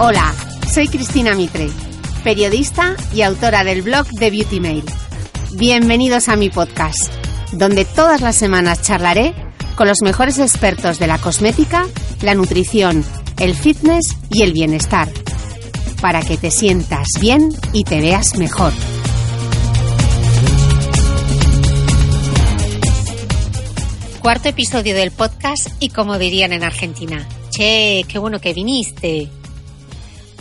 Hola, soy Cristina Mitre, periodista y autora del blog de Beauty Mail. Bienvenidos a mi podcast, donde todas las semanas charlaré con los mejores expertos de la cosmética, la nutrición, el fitness y el bienestar, para que te sientas bien y te veas mejor. Cuarto episodio del podcast y como dirían en Argentina, che, qué bueno que viniste.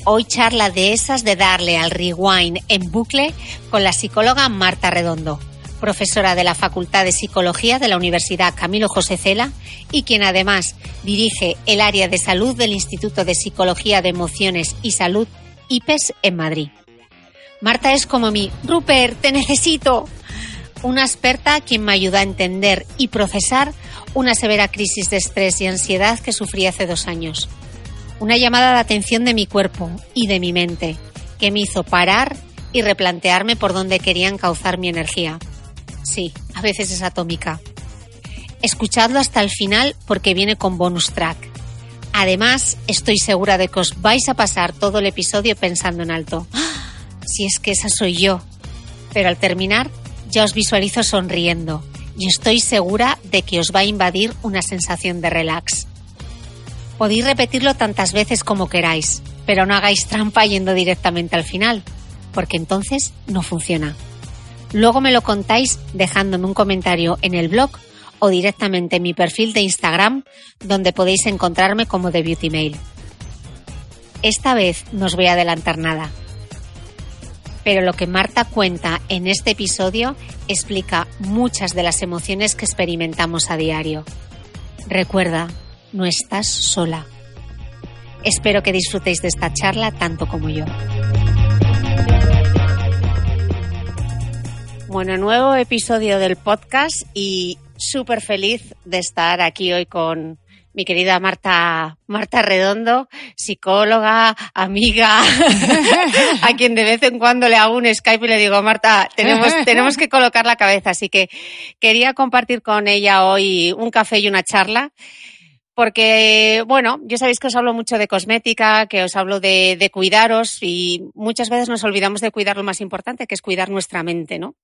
Hoy charla de esas de darle al rewind en bucle con la psicóloga Marta Redondo, profesora de la Facultad de Psicología de la Universidad Camilo José Cela y quien además dirige el área de salud del Instituto de Psicología de Emociones y Salud IPES en Madrid. Marta es como mi Rupert, te necesito. Una experta quien me ayuda a entender y procesar una severa crisis de estrés y ansiedad que sufrí hace dos años una llamada de atención de mi cuerpo y de mi mente, que me hizo parar y replantearme por dónde querían causar mi energía. Sí, a veces es atómica. Escuchadlo hasta el final porque viene con bonus track. Además, estoy segura de que os vais a pasar todo el episodio pensando en alto. ¡Ah! Si es que esa soy yo. Pero al terminar, ya os visualizo sonriendo y estoy segura de que os va a invadir una sensación de relax. Podéis repetirlo tantas veces como queráis, pero no hagáis trampa yendo directamente al final, porque entonces no funciona. Luego me lo contáis dejándome un comentario en el blog o directamente en mi perfil de Instagram, donde podéis encontrarme como The Beauty Mail. Esta vez no os voy a adelantar nada, pero lo que Marta cuenta en este episodio explica muchas de las emociones que experimentamos a diario. Recuerda, no estás sola. Espero que disfrutéis de esta charla tanto como yo. Bueno, nuevo episodio del podcast y súper feliz de estar aquí hoy con mi querida Marta, Marta Redondo, psicóloga, amiga, a quien de vez en cuando le hago un Skype y le digo, Marta, tenemos, tenemos que colocar la cabeza. Así que quería compartir con ella hoy un café y una charla porque, bueno, ya sabéis que os hablo mucho de cosmética, que os hablo de, de, cuidaros y muchas veces nos olvidamos de cuidar lo más importante, que es cuidar nuestra mente, ¿no?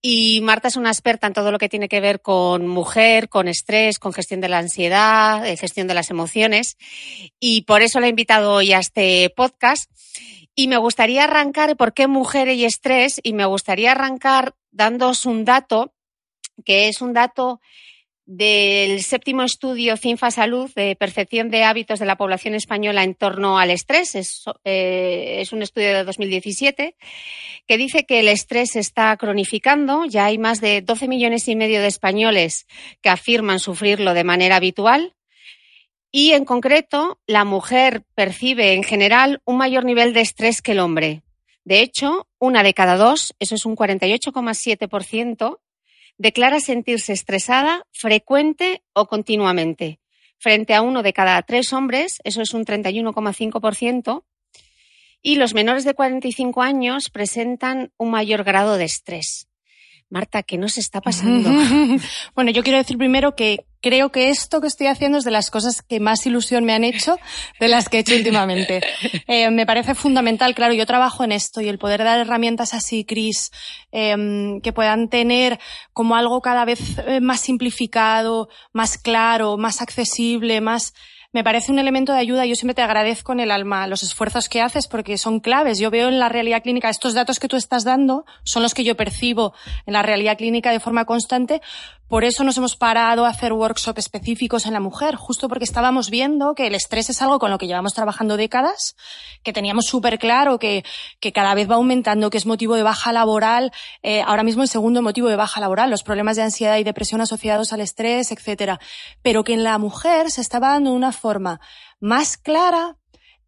Y Marta es una experta en todo lo que tiene que ver con mujer, con estrés, con gestión de la ansiedad, eh, gestión de las emociones y por eso la he invitado hoy a este podcast. Y me gustaría arrancar por qué mujer y estrés y me gustaría arrancar dándoos un dato que es un dato del séptimo estudio CINFA Salud de percepción de hábitos de la población española en torno al estrés. Es, eh, es, un estudio de 2017 que dice que el estrés está cronificando. Ya hay más de 12 millones y medio de españoles que afirman sufrirlo de manera habitual. Y en concreto, la mujer percibe en general un mayor nivel de estrés que el hombre. De hecho, una de cada dos, eso es un 48,7%, declara sentirse estresada frecuente o continuamente, frente a uno de cada tres hombres, eso es un 31,5%, y los menores de 45 años presentan un mayor grado de estrés. Marta, ¿qué nos está pasando? bueno, yo quiero decir primero que creo que esto que estoy haciendo es de las cosas que más ilusión me han hecho de las que he hecho últimamente. Eh, me parece fundamental, claro, yo trabajo en esto y el poder dar herramientas así, Cris, eh, que puedan tener como algo cada vez eh, más simplificado, más claro, más accesible, más me parece un elemento de ayuda. Yo siempre te agradezco en el alma los esfuerzos que haces porque son claves. Yo veo en la realidad clínica estos datos que tú estás dando son los que yo percibo en la realidad clínica de forma constante. Por eso nos hemos parado a hacer workshops específicos en la mujer, justo porque estábamos viendo que el estrés es algo con lo que llevamos trabajando décadas, que teníamos súper claro que, que cada vez va aumentando, que es motivo de baja laboral, eh, ahora mismo el segundo motivo de baja laboral, los problemas de ansiedad y depresión asociados al estrés, etcétera. Pero que en la mujer se estaba dando una forma más clara,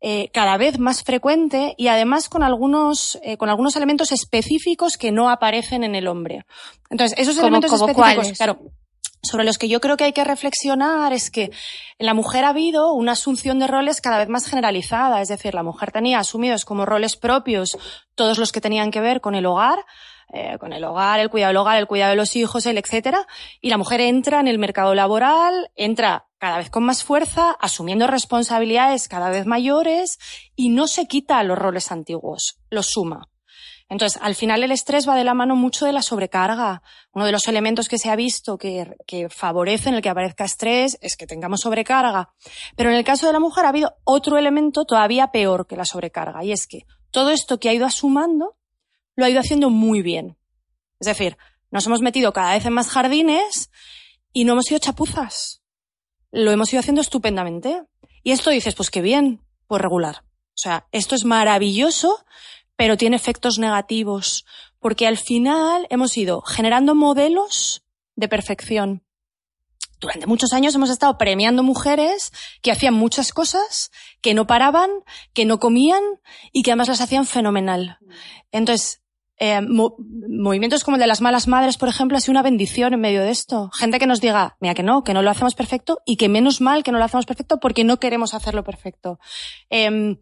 eh, cada vez más frecuente y además con algunos, eh, con algunos elementos específicos que no aparecen en el hombre. Entonces, esos elementos específicos, claro, sobre los que yo creo que hay que reflexionar es que en la mujer ha habido una asunción de roles cada vez más generalizada, es decir, la mujer tenía asumidos como roles propios todos los que tenían que ver con el hogar, eh, con el hogar, el cuidado del hogar, el cuidado de los hijos, el etcétera, y la mujer entra en el mercado laboral, entra cada vez con más fuerza, asumiendo responsabilidades cada vez mayores y no se quita los roles antiguos, los suma. Entonces, al final el estrés va de la mano mucho de la sobrecarga. Uno de los elementos que se ha visto que, que favorecen el que aparezca estrés es que tengamos sobrecarga. Pero en el caso de la mujer ha habido otro elemento todavía peor que la sobrecarga, y es que todo esto que ha ido asumando lo ha ido haciendo muy bien. Es decir, nos hemos metido cada vez en más jardines y no hemos sido chapuzas. Lo hemos ido haciendo estupendamente. Y esto dices, pues qué bien, pues regular. O sea, esto es maravilloso, pero tiene efectos negativos, porque al final hemos ido generando modelos de perfección. Durante muchos años hemos estado premiando mujeres que hacían muchas cosas, que no paraban, que no comían y que además las hacían fenomenal. Entonces, eh, movimientos como el de las malas madres, por ejemplo, ha sido una bendición en medio de esto. Gente que nos diga, mira que no, que no lo hacemos perfecto y que menos mal que no lo hacemos perfecto porque no queremos hacerlo perfecto. Eh,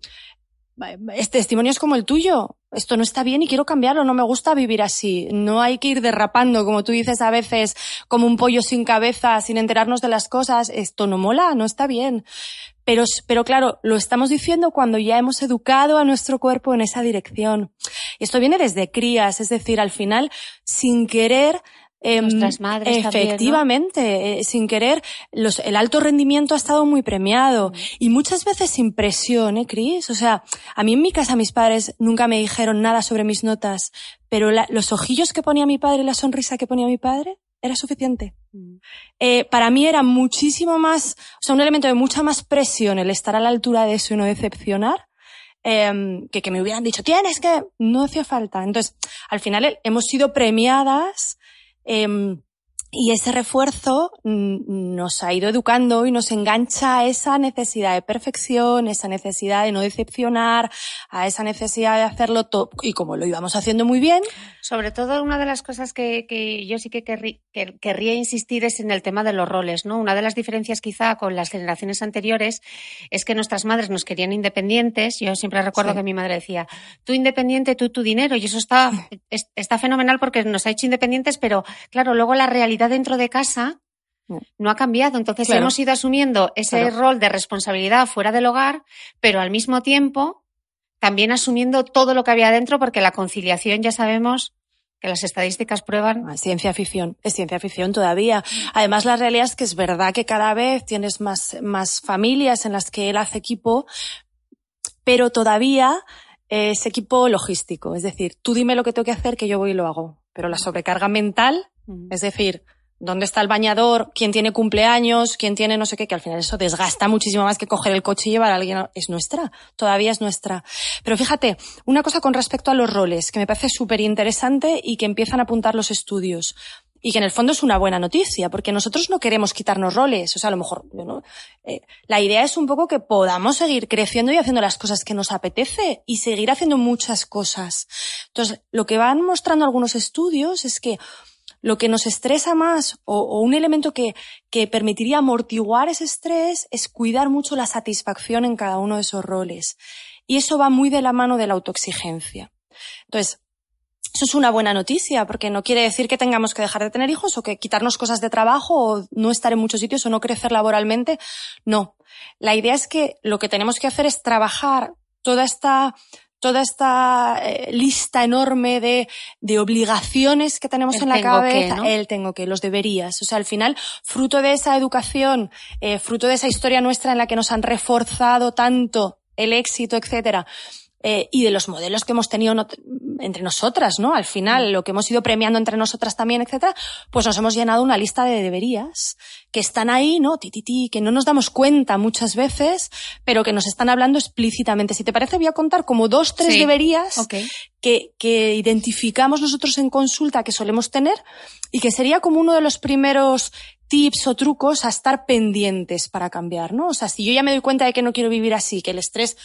testimonios como el tuyo. Esto no está bien y quiero cambiarlo, no me gusta vivir así. No hay que ir derrapando, como tú dices a veces, como un pollo sin cabeza, sin enterarnos de las cosas. Esto no mola, no está bien. Pero, pero claro, lo estamos diciendo cuando ya hemos educado a nuestro cuerpo en esa dirección. Esto viene desde crías, es decir, al final, sin querer, Em, Nuestras madres Efectivamente, eh, sin querer, los, el alto rendimiento ha estado muy premiado. Y muchas veces sin presión, ¿eh, Cris? O sea, a mí en mi casa mis padres nunca me dijeron nada sobre mis notas, pero los ojillos que ponía mi padre y la sonrisa que ponía mi padre era suficiente. Mm. Eh, para mí era muchísimo más, o sea, un elemento de mucha más presión el estar a la altura de eso y no decepcionar, em, que que me hubieran dicho, tienes que, no hacía falta. Entonces, al final hemos sido premiadas Em, y ese refuerzo mm, nos ha ido educando y nos engancha a esa necesidad de perfección, esa necesidad de no decepcionar, a esa necesidad de hacerlo todo. Y como lo íbamos haciendo muy bien. Sobre todo, una de las cosas que, yo sí que, querría insistir es en el tema de los roles, ¿no? Una de las diferencias quizá con las generaciones anteriores es que nuestras madres nos querían independientes. Yo siempre recuerdo que mi madre decía, tú independiente, tú tu dinero. Y eso está, está fenomenal porque nos ha hecho independientes, pero claro, luego la realidad dentro de casa no ha cambiado. Entonces hemos ido asumiendo ese rol de responsabilidad fuera del hogar, pero al mismo tiempo también asumiendo todo lo que había dentro, porque la conciliación ya sabemos que las estadísticas prueban. Es ciencia ficción, es ciencia ficción todavía. Además, la realidad es que es verdad que cada vez tienes más, más familias en las que él hace equipo, pero todavía es equipo logístico. Es decir, tú dime lo que tengo que hacer, que yo voy y lo hago. Pero la sobrecarga mental es decir, ¿dónde está el bañador? ¿Quién tiene cumpleaños? ¿Quién tiene no sé qué? Que al final eso desgasta muchísimo más que coger el coche y llevar a alguien. Es nuestra, todavía es nuestra. Pero fíjate, una cosa con respecto a los roles, que me parece súper interesante y que empiezan a apuntar los estudios. Y que en el fondo es una buena noticia, porque nosotros no queremos quitarnos roles. O sea, a lo mejor. Eh, la idea es un poco que podamos seguir creciendo y haciendo las cosas que nos apetece y seguir haciendo muchas cosas. Entonces, lo que van mostrando algunos estudios es que lo que nos estresa más o, un elemento que, que permitiría amortiguar ese estrés es cuidar mucho la satisfacción en cada uno de esos roles. Y eso va muy de la mano de la autoexigencia. Entonces, eso es una buena noticia, porque no quiere decir que tengamos que dejar de tener hijos o que quitarnos cosas de trabajo o no estar en muchos sitios o no crecer laboralmente. No. La idea es que lo que tenemos que hacer es trabajar toda esta toda esta eh, lista enorme de, de obligaciones que tenemos El en la cabeza, que, ¿no? el tengo que, los deberías. O sea, al final, fruto de esa educación, eh, fruto de esa historia nuestra en la que nos han reforzado tanto el éxito, etcétera, eh, y de los modelos que hemos tenido not- entre nosotras, ¿no? Al Mm. final, lo que hemos ido premiando entre nosotras también, etcétera, pues nos hemos llenado una lista de deberías que están ahí, ¿no? Ti, ti, ti, que no nos damos cuenta muchas veces, pero que nos están hablando explícitamente. Si te parece, voy a contar como dos, tres Sí. deberías Ok. que, que identificamos nosotros en consulta que solemos tener y que sería como uno de los primeros tips o trucos a estar pendientes para cambiar, ¿no? O sea, si yo ya me doy cuenta de que no quiero vivir así, que el estrés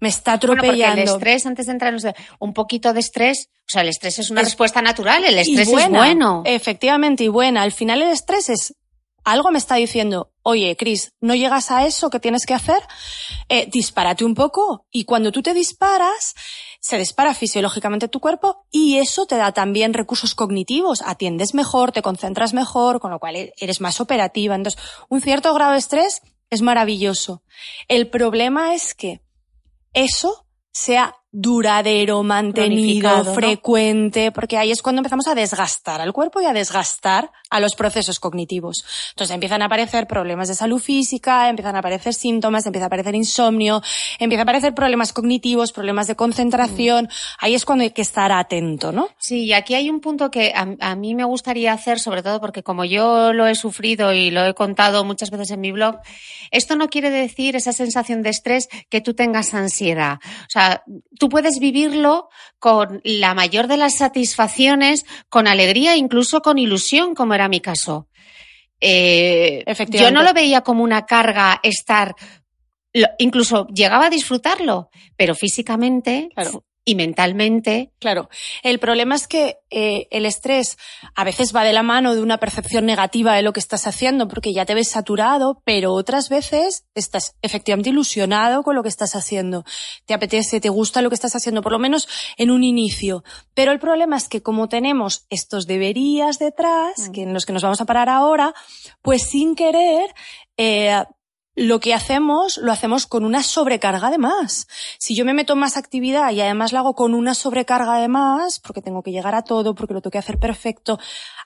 me está Bueno, porque atropellando. el estrés, antes de entrar un poquito de estrés, o sea, el estrés es una Es- respuesta natural, el estrés es bueno. Efectivamente, y buena. Al final el estrés es algo me está diciendo, oye, Cris, no llegas a eso que tienes que hacer, eh, dispárate un poco. Y cuando tú te disparas, se dispara fisiológicamente tu cuerpo y eso te da también recursos cognitivos. Atiendes mejor, te concentras mejor, con lo cual e- eres más operativa. Entonces, un cierto grado de estrés es maravilloso. El problema es que eso sea duradero, mantenido, frecuente, porque ahí es cuando empezamos a desgastar al cuerpo y a desgastar a los procesos cognitivos. Entonces empiezan a aparecer problemas de salud física, empiezan a aparecer síntomas, empieza a aparecer insomnio, empieza a aparecer problemas cognitivos, problemas de concentración. Ahí es cuando hay que estar atento, ¿no? Sí, y aquí hay un punto que a, a mí me gustaría hacer, sobre todo porque como yo lo he sufrido y lo he contado muchas veces en mi blog, esto no quiere decir esa sensación de estrés que tú tengas ansiedad. O sea, tú puedes vivirlo con la mayor de las satisfacciones, con alegría, incluso con ilusión, como era mi caso. Eh, yo Efectivamente. no lo veía como una carga estar, incluso llegaba a disfrutarlo, pero físicamente Claro. Y mentalmente Claro. El problema es que eh, el estrés a veces va de la mano de una percepción negativa de lo que estás haciendo porque ya te ves saturado, pero otras veces estás efectivamente ilusionado con lo que estás haciendo. Te apetece, te gusta lo que estás haciendo, por lo menos en un inicio. Pero el problema es que como tenemos estos deberías detrás, Mm. que en los que nos vamos a parar ahora, pues sin querer, eh, lo que hacemos, lo hacemos con una sobrecarga de más. Si yo me meto en más actividad y además lo hago con una sobrecarga de más, porque tengo que llegar a todo, porque lo tengo que hacer perfecto,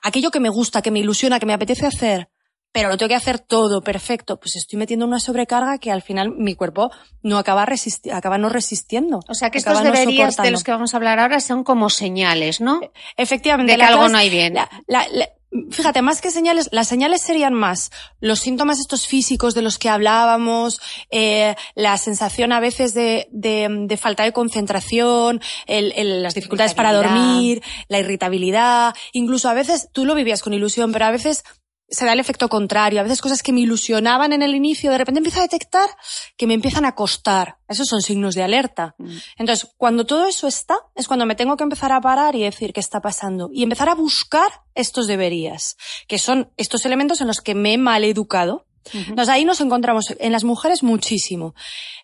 aquello que me gusta, que me ilusiona, que me apetece hacer, pero lo tengo que hacer todo perfecto, pues estoy metiendo una sobrecarga que al final mi cuerpo no acaba, resisti- acaba no resistiendo. O sea que estos no deberías de los que vamos a hablar ahora son como señales, ¿no? Efectivamente. de que la algo no hay bien. la- la- la- fíjate, más que señales, las señales serían más los síntomas estos físicos de los que hablábamos, eh, la sensación a veces de, de- de falta de concentración, el- el- las dificultades para dormir, la irritabilidad, incluso a veces tú lo vivías con ilusión, pero a veces se da el efecto contrario. A veces cosas que me ilusionaban en el inicio, de repente empiezo a detectar que me empiezan a costar. Esos son signos de alerta. Mm. Entonces, cuando todo eso está, es cuando me tengo que empezar a parar y decir qué está pasando. Y empezar a buscar estos deberías, que son estos elementos en los que me he mal educado. Entonces, ahí nos encontramos en las mujeres muchísimo.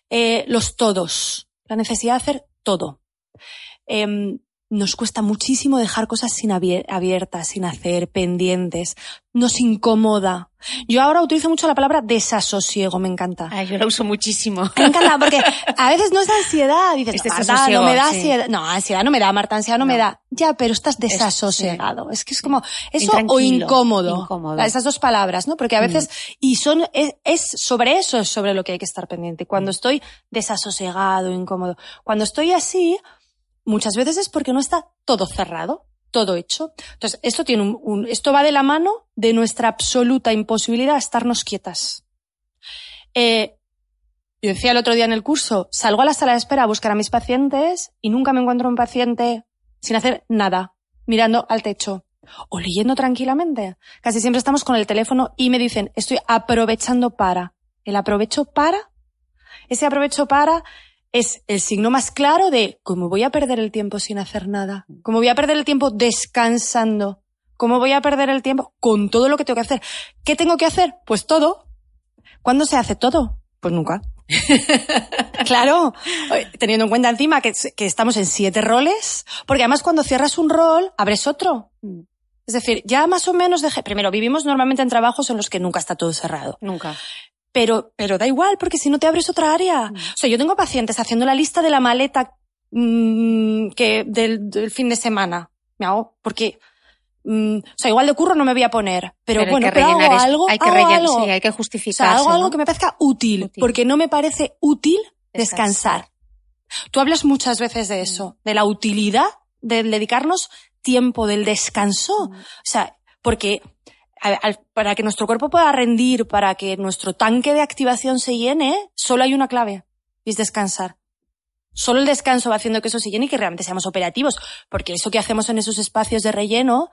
Eh, los todos. La necesidad de hacer todo. Em, nos cuesta muchísimo dejar cosas sin abier- abiertas, sin hacer, pendientes. Nos incomoda. Yo ahora utilizo mucho la palabra desasosiego, me encanta. Ay, yo lo uso muchísimo. Me encanta, porque a veces no es ansiedad. Dices, Es "No, Marta, desasosiego, no me da sí. ansiedad. No, ansiedad no me da, Marta, ansiedad no, me da. Ya, pero estás Es- desasosegado. Es que es como eso o incómodo. incómodo. Esas dos palabras, ¿no? Porque a veces, y son, es, es sobre eso es sobre lo que hay que estar pendiente. Cuando estoy desasosegado, incómodo. Cuando estoy así, muchas veces es porque no está todo cerrado, todo hecho. Entonces, esto tiene un, esto va de la mano de nuestra absoluta imposibilidad a estarnos quietas. Eh, yo decía el otro día en el curso, salgo a la sala de espera a buscar a mis pacientes y nunca me encuentro un paciente sin hacer nada, mirando al techo o leyendo tranquilamente. Casi siempre estamos con el teléfono y me dicen, estoy aprovechando para. El aprovecho para, ese aprovecho para es el signo más claro de cómo voy a perder el tiempo sin hacer nada, cómo voy a perder el tiempo descansando, cómo voy a perder el tiempo con todo lo que tengo que hacer. ¿Qué tengo que hacer? Pues todo. ¿Cuándo se hace todo? Pues nunca. claro, teniendo en cuenta encima que, que estamos en siete roles, porque además cuando cierras un rol, abres otro. Es decir, ya más o menos dejé, primero vivimos normalmente en trabajos en los que nunca está todo cerrado. Nunca. Pero, pero da igual, porque si no te abres otra área. Mm. O sea, yo tengo pacientes haciendo la lista de la maleta mm, que del, fin de semana. Me hago, porque, mm, o sea, igual de curro no me voy a poner, pero, bueno, pero hago algo, hay que rellenar, sí, hay que justificar. O sea, hago algo que me parezca útil, porque no me parece útil descansar. Tú hablas muchas veces de eso, de la utilidad de dedicarnos tiempo del descanso. O sea, porque para que nuestro cuerpo pueda rendir, para que nuestro tanque de activación se llene, solo hay una clave, y es descansar. Solo el descanso va haciendo que eso se llene y que realmente seamos operativos, porque eso que hacemos en esos espacios de relleno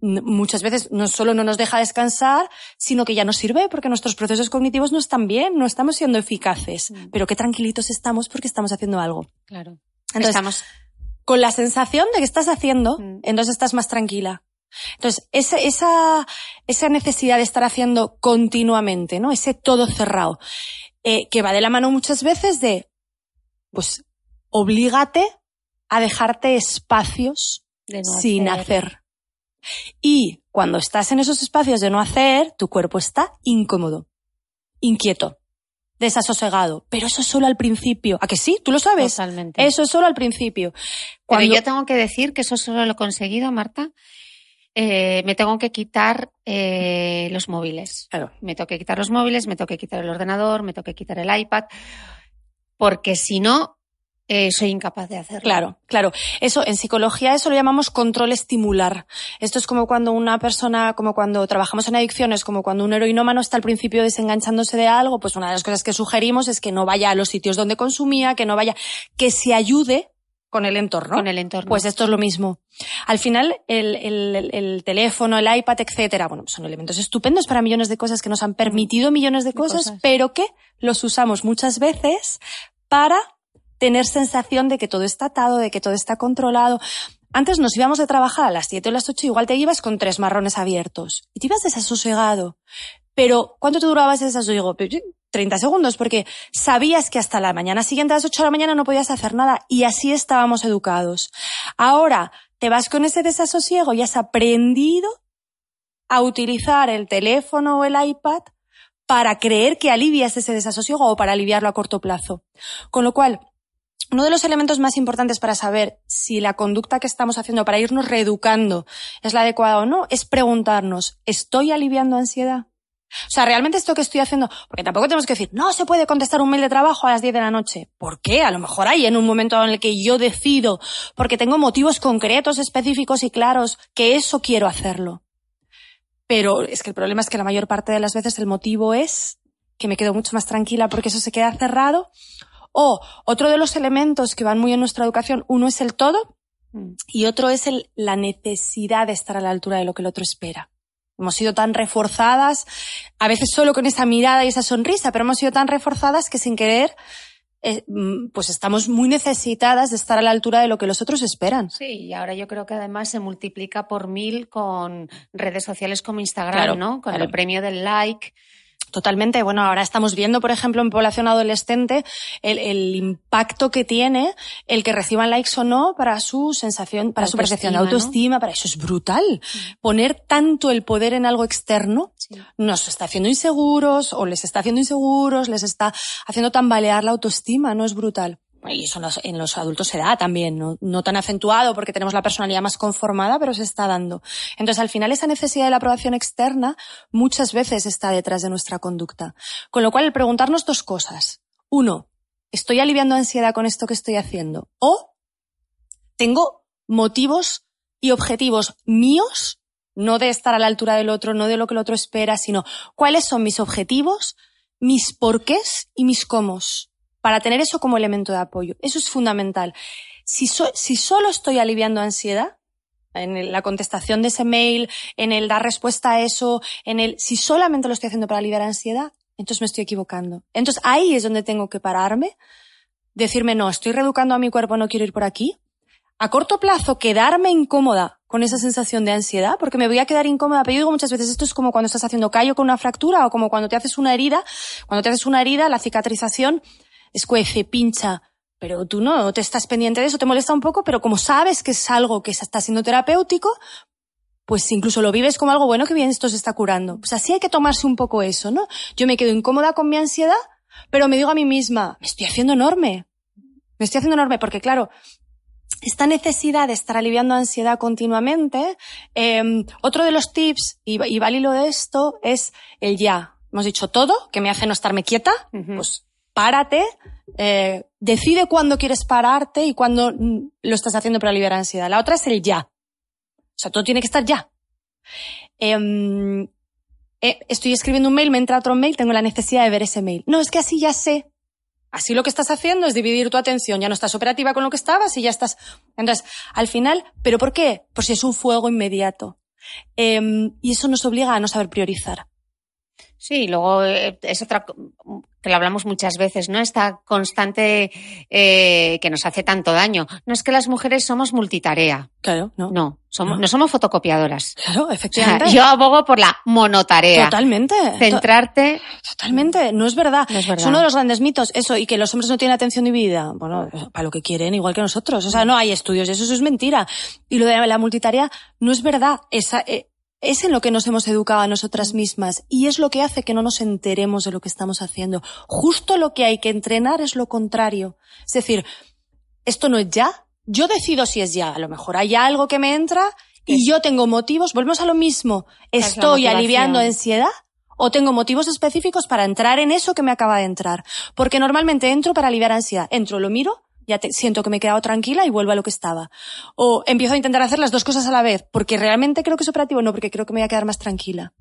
muchas veces no solo no nos deja descansar, sino que ya nos sirve porque nuestros procesos cognitivos no están bien, no estamos siendo eficaces, mm. pero qué tranquilitos estamos porque estamos haciendo algo. Claro. Entonces, estamos con la sensación de que estás haciendo, mm. entonces estás más tranquila. Entonces, esa, esa, esa necesidad de estar haciendo continuamente, ¿no? Ese todo cerrado, eh, que va de la mano muchas veces de, pues, oblígate a dejarte espacios sin hacer. Y cuando estás en esos espacios de no hacer, tu cuerpo está incómodo, inquieto, desasosegado. Pero eso es solo al principio. ¿A que sí? ¿Tú lo sabes? Totalmente. Eso es solo al principio. Cuando... Pero yo tengo que decir que eso solo lo he conseguido, Marta, eh, me tengo que quitar eh, los móviles. Claro. Me tengo que quitar los móviles, me tengo que quitar el ordenador, me tengo que quitar el iPad, porque si no, eh, soy incapaz de hacerlo. Claro, claro. Eso, en psicología eso lo llamamos control estimular. Esto es como cuando una persona, como cuando trabajamos en adicciones, como cuando un heroinómano está al principio desenganchándose de algo, pues una de las cosas que sugerimos es que no vaya a los sitios donde consumía, que no vaya, que se ayude con el entorno. Con el entorno. Pues esto es lo mismo. Al final, el, el, el teléfono, el iPad, etcétera, bueno, son elementos estupendos para millones de cosas que nos han permitido millones de, cosas, pero que los usamos muchas veces para tener sensación de que todo está atado, de que todo está controlado. Antes nos íbamos de trabajar a las 7 o las 8, igual te ibas con tres marrones abiertos. Y te ibas desasosegado. Pero, ¿cuánto te duraba ese desasosiego? 30 segundos, porque sabías que hasta la mañana siguiente a las 8 de la mañana no podías hacer nada y así estábamos educados. Ahora te vas con ese desasosiego y has aprendido a utilizar el teléfono o el iPad para creer que alivias ese desasosiego o para aliviarlo a corto plazo. Con lo cual, uno de los elementos más importantes para saber si la conducta que estamos haciendo para irnos reeducando es la adecuada o no es preguntarnos, ¿estoy aliviando ansiedad? O sea, realmente esto que estoy haciendo, porque tampoco tenemos que decir, no se puede contestar un mail de trabajo a las 10 de la noche. ¿Por qué? A lo mejor hay en un momento en el que yo decido, porque tengo motivos concretos, específicos y claros, que eso quiero hacerlo. Pero es que el problema es que la mayor parte de las veces el motivo es que me quedo mucho más tranquila porque eso se queda cerrado. O otro de los elementos que van muy en nuestra educación, uno es el todo mm. y otro es el, la necesidad de estar a la altura de lo que el otro espera. Hemos sido tan reforzadas, a veces solo con esa mirada y esa sonrisa, pero hemos sido tan reforzadas que sin querer eh, mm, pues estamos muy necesitadas de estar a la altura de lo que los otros esperan. Sí, y ahora yo creo que además se multiplica por mil con redes sociales como Instagram, ¿no? Con el premio del like. Totalmente. Bueno, ahora estamos viendo, por ejemplo, en población adolescente el, impacto que tiene el que reciban likes o no para su sensación, para su percepción de autoestima, para eso es brutal. Poner tanto el poder en algo externo nos está haciendo inseguros o les está haciendo inseguros, les está haciendo tambalear la autoestima, ¿no? Es brutal y eso en los, adultos se da también, ¿no? tan acentuado porque tenemos la personalidad más conformada, pero se está dando. Entonces, al final, esa necesidad de la aprobación externa muchas veces está detrás de nuestra conducta. Con lo cual, el preguntarnos dos cosas. Uno, ¿estoy aliviando ansiedad con esto que estoy haciendo? O tengo motivos y objetivos míos, no de estar a la altura del otro, no de lo que el otro espera, sino cuáles son mis objetivos, mis porqués y mis cómo para tener eso como elemento de apoyo. Eso es fundamental. Si, solo estoy aliviando ansiedad, en la contestación de ese mail, en el dar respuesta a eso, en el, si solamente lo estoy haciendo para aliviar ansiedad, entonces me estoy equivocando. Entonces ahí es donde tengo que pararme, decirme, no, estoy reeducando a mi cuerpo, no quiero ir por aquí. A corto plazo, quedarme incómoda con esa sensación de ansiedad, porque me voy a quedar incómoda. Pero yo digo muchas veces, esto es como cuando estás haciendo callo con una fractura o como cuando te haces una herida. Cuando te haces una herida, la cicatrización escuece, pincha, pero tú no te estás pendiente de eso, te molesta un poco, pero como sabes que es algo que está siendo terapéutico, pues incluso lo vives como algo bueno que bien esto se está curando. Pues así hay que tomarse un poco eso, ¿no? Yo me quedo incómoda con mi ansiedad, pero me digo a mí misma, me estoy haciendo enorme. Me estoy haciendo enorme porque, claro, esta necesidad de estar aliviando ansiedad continuamente, eh, otro de los tips, y, y va al hilo de esto, es el ya. Hemos dicho todo, que me hace no estarme quieta, pues párate, eh, decide cuándo quieres pararte y cuándo mm, lo estás haciendo para aliviar ansiedad. La otra es el ya. O sea, todo tiene que estar ya. Em, eh, estoy escribiendo un mail, me entra otro mail, tengo la necesidad de ver ese mail. No, es que así ya sé. Así lo que estás haciendo es dividir tu atención. Ya no estás operativa con lo que estabas y ya estás. Entonces, al final, ¿pero por qué? Pues si es un fuego inmediato. Em, y eso nos obliga a no saber priorizar. Sí, luego eh, es otra que lo hablamos muchas veces, ¿no? Esta constante eh, que nos hace tanto daño. No es que las mujeres somos multitarea. Claro, ¿no? No, somos, No. no somos fotocopiadoras. Claro, O sea, efectivamente. yo abogo por la monotarea. Totalmente. To- Centrarte. Totalmente, no es verdad. No es verdad. uno de los grandes mitos, eso, y que los hombres no tienen atención dividida. Bueno, para lo que quieren, igual que nosotros. O sea, no hay estudios, eso, eso es mentira. Y lo de la multitarea no es verdad. Esa, eh, es en lo que nos hemos educado a nosotras mismas y es lo que hace que no nos enteremos de lo que estamos haciendo. Justo lo que hay que entrenar es lo contrario. Es decir, esto no es ya. Yo decido si es ya. A lo mejor hay algo que me entra y yo tengo motivos. Volvemos a lo mismo. Estoy aliviando ansiedad o tengo motivos específicos para entrar en eso que me acaba de entrar. Porque normalmente entro para aliviar ansiedad. Entro, lo miro, ya te- siento que me he quedado tranquila y vuelvo a lo que estaba. O empiezo a intentar hacer las dos cosas a la vez, porque realmente creo que es operativo, no, porque creo que me voy a quedar más tranquila.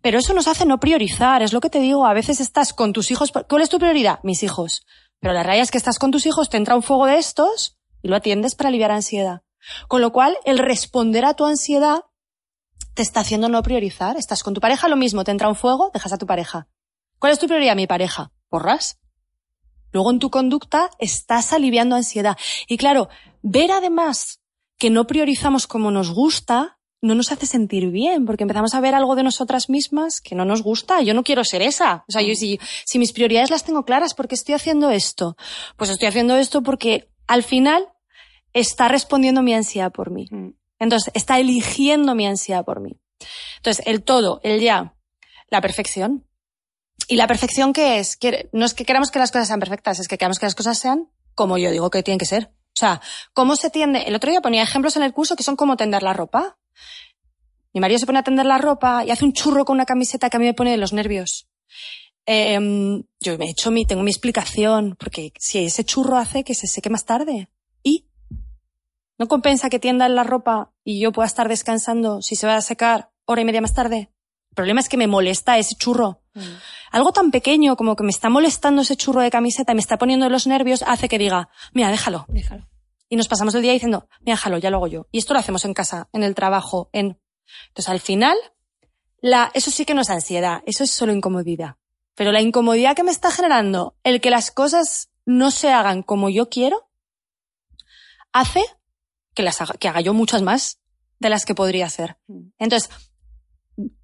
Pero eso nos hace no priorizar, es lo que te digo. A veces estás con tus hijos. ¿Cuál es tu prioridad? Mis hijos. Pero la realidad es que estás con tus hijos, te entra un fuego de estos y lo atiendes para aliviar ansiedad. Con lo cual, el responder a tu ansiedad te está haciendo no priorizar. Estás con tu pareja, lo mismo, te entra un fuego, dejas a tu pareja. ¿Cuál es tu prioridad? Mi pareja. ¿Porras? Luego en tu conducta estás aliviando ansiedad. Y claro, ver además que no priorizamos como nos gusta, no nos hace sentir bien, porque empezamos a ver algo de nosotras mismas que no nos gusta. Yo no quiero ser esa. O sea, yo si, si mis prioridades las tengo claras, ¿por qué estoy haciendo esto? Pues estoy haciendo esto porque al final está respondiendo mi ansiedad por mí. Mm. Entonces, está eligiendo mi ansiedad por mí. Entonces, el todo, el ya, la perfección. ¿Y la perfección qué es? No es que queramos que las cosas sean perfectas, es que queramos que las cosas sean como yo digo que tienen que ser. O sea, ¿cómo se tiende? El otro día ponía ejemplos en el curso que son como tender la ropa. Mi marido se pone a tender la ropa y hace un churro con una camiseta que a mí me pone de los nervios. Em, yo me he hecho mi, tengo mi explicación, porque si ese churro hace que se seque más tarde. ¿Y? ¿No compensa que tiendan la ropa y yo pueda estar descansando si se va a secar hora y media más tarde? El problema es que me molesta ese churro. Mm. Algo tan pequeño como que me está molestando ese churro de camiseta y me está poniendo los nervios hace que diga, mira, déjalo. Déjalo. Y nos pasamos el día diciendo, mira, déjalo, ya lo hago yo. Y esto lo hacemos en casa, en el trabajo, en... Entonces, al final, la, eso sí que no es ansiedad, eso es solo incomodidad. Pero la incomodidad que me está generando el que las cosas no se hagan como yo quiero, hace que las haga, que haga yo muchas más de las que podría hacer. Mm. Entonces,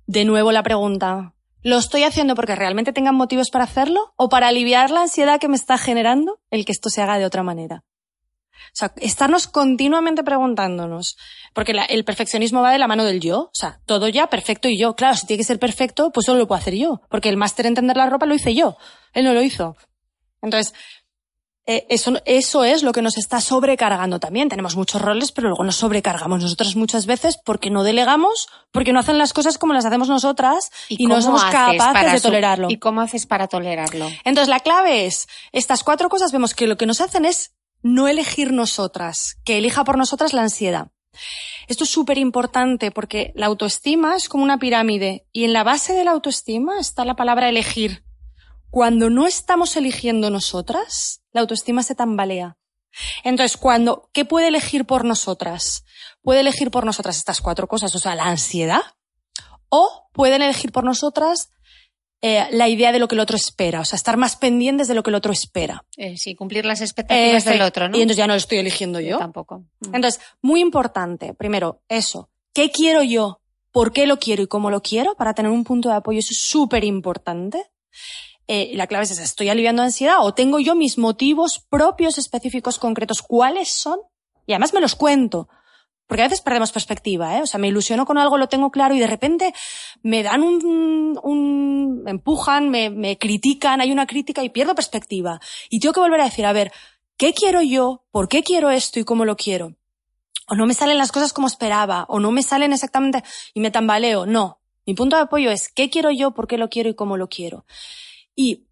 de nuevo la pregunta, ¿lo estoy haciendo porque realmente tengan motivos para hacerlo o para aliviar la ansiedad que me está generando el que esto se haga de otra manera? O sea, estarnos continuamente preguntándonos, porque el perfeccionismo va de la mano del yo, o sea, todo ya perfecto y yo. Claro, si tiene que ser perfecto, pues solo lo puedo hacer yo, porque el máster en tender la ropa lo hice yo, él no lo hizo. Entonces, eh, eso, eso es lo que nos está sobrecargando también. Tenemos muchos roles, pero luego nos sobrecargamos nosotras muchas veces porque no delegamos, porque no hacen las cosas como las hacemos nosotras y, no cómo somos capaces de tolerarlo. ¿Y cómo haces para tolerarlo? Entonces, la clave es, estas cuatro cosas vemos que lo que nos hacen es no elegir nosotras, que elija por nosotras la ansiedad. Esto es súper importante porque la autoestima es como una pirámide y en la base de la autoestima está la palabra elegir. Cuando no estamos eligiendo nosotras, la autoestima se tambalea. Entonces, cuando, ¿qué puede elegir por nosotras? Puede elegir por nosotras estas cuatro cosas, o sea, la ansiedad, o pueden elegir por nosotras eh, la idea de lo que el otro espera, o sea, estar más pendientes de lo que el otro espera. Eh, sí, cumplir las expectativas del otro, ¿no? Y entonces ya no lo estoy eligiendo yo. tampoco. Mm. Entonces, muy importante, primero, eso. ¿Qué quiero yo? ¿Por qué lo quiero y cómo lo quiero? Para tener un punto de apoyo, eso es súper importante. Eh, la clave es esa, ¿estoy aliviando ansiedad o tengo yo mis motivos propios, específicos, concretos? ¿Cuáles son? Y además me los cuento. Porque a veces perdemos perspectiva, ¿eh? O sea, me ilusiono con algo, lo tengo claro y de repente me dan un, un me empujan, me, me critican, hay una crítica y pierdo perspectiva. Y tengo que volver a decir, a ver, ¿qué quiero yo? ¿Por qué quiero esto y cómo lo quiero? O no me salen las cosas como esperaba, o no me salen exactamente y me tambaleo. No. Mi punto de apoyo es qué quiero yo, por qué lo quiero y cómo lo quiero. Y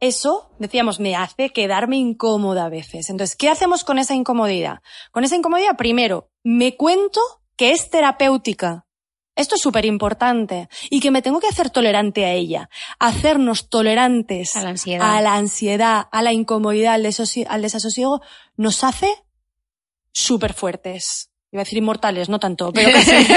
eso, decíamos, me hace quedarme incómoda a veces. Entonces, ¿qué hacemos con esa incomodidad? Con esa incomodidad, primero, me cuento que es terapéutica. Esto es súper importante y que me tengo que hacer tolerante a ella. Hacernos tolerantes a la ansiedad, a la, ansiedad, a la incomodidad, al, al desasosiego, nos hace súper fuertes. Iba a decir inmortales, no tanto, pero casi.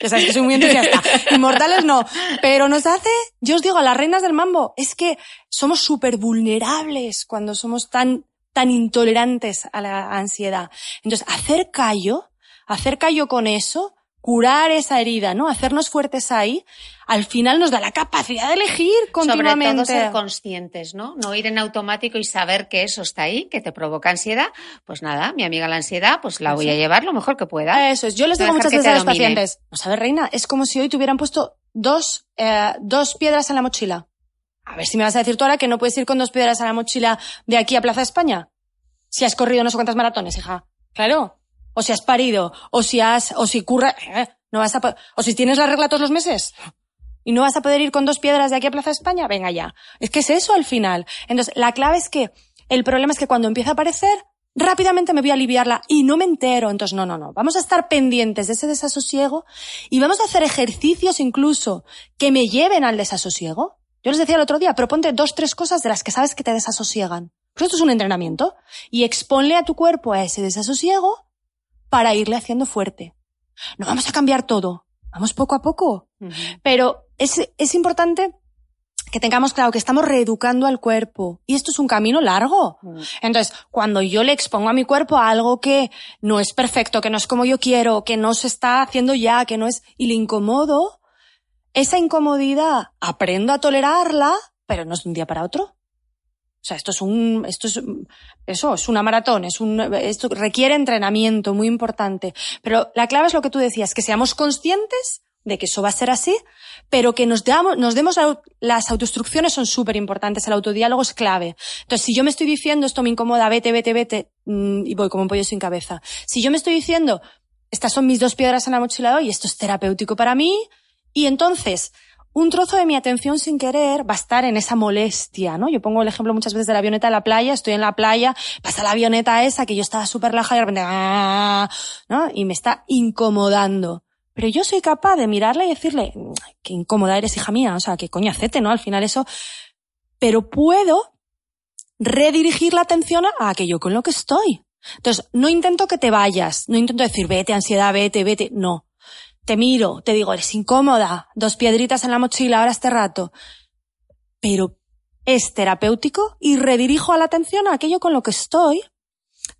ya sabes que soy muy entusiasta. Inmortales no. Pero nos hace, yo os digo, a las reinas del mambo, es que somos súper vulnerables cuando somos tan, tan intolerantes a la ansiedad. Entonces, hacer callo, hacer callo con eso, curar esa herida, ¿no? Hacernos fuertes ahí, al final nos da la capacidad de elegir continuamente. Sobre todo ser conscientes, ¿no? No ir en automático y saber que eso está ahí, que te provoca ansiedad. Pues nada, mi amiga la ansiedad, pues la voy a llevar lo mejor que pueda. Eso es. Yo les digo muchas veces a los pacientes, no sabes, reina, es como si hoy te hubieran puesto dos, eh, dos piedras en la mochila. A ver si me vas a decir tú ahora que no puedes ir con dos piedras en la mochila de aquí a Plaza España. Si has corrido no sé cuántas maratones, hija. Claro o si has parido, o si has, o si curra, eh, no vas a, o si tienes la regla todos los meses y no vas a poder ir con dos piedras de aquí a Plaza España, venga ya. Es que es eso al final. Entonces, la clave es que el problema es que cuando empieza a aparecer, rápidamente me voy a aliviarla y no me entero. Entonces, no, no, no. Vamos a estar pendientes de ese desasosiego y vamos a hacer ejercicios incluso que me lleven al desasosiego. Yo les decía el otro día, proponte dos, tres cosas de las que sabes que te desasosiegan. Pues esto es un entrenamiento. Y exponle a tu cuerpo a ese desasosiego para irle haciendo fuerte. No vamos a cambiar todo, vamos poco a poco. Pero es, es importante que tengamos claro que estamos reeducando al cuerpo y esto es un camino largo. Entonces, cuando yo le expongo a mi cuerpo a algo que no es perfecto, que no es como yo quiero, que no se está haciendo ya, que no es, y le incomodo, esa incomodidad aprendo a tolerarla, pero no es de un día para otro. O sea, esto es un, esto es, eso, es una maratón, es un, esto requiere entrenamiento muy importante. Pero la clave es lo que tú decías, que seamos conscientes de que eso va a ser así, pero que nos, damos, nos demos las autoinstrucciones son súper importantes, el autodiálogo es clave. Entonces, si yo me estoy diciendo esto me incomoda, vete, vete, vete, mm, y voy como un pollo sin cabeza. Si yo me estoy diciendo, estas son mis dos piedras en la mochila de hoy, esto es terapéutico para mí, y entonces un trozo de mi atención sin querer va a estar en esa molestia, ¿no? Yo pongo el ejemplo muchas veces de la avioneta de la playa, estoy en la playa, pasa la avioneta esa que yo estaba súper relajada y de repente, ¡ah! ¿no? Y me está incomodando. Pero yo soy capaz de mirarla y decirle, qué incómoda eres, hija mía, o sea, qué coñacete, ¿no? Al final eso. Pero puedo redirigir la atención a aquello con lo que estoy. Entonces, no intento que te vayas, no intento decir, vete, ansiedad, vete, vete, no te miro, te digo, eres incómoda, dos piedritas en la mochila ahora este rato. Pero es terapéutico y redirijo a la atención a aquello con lo que estoy.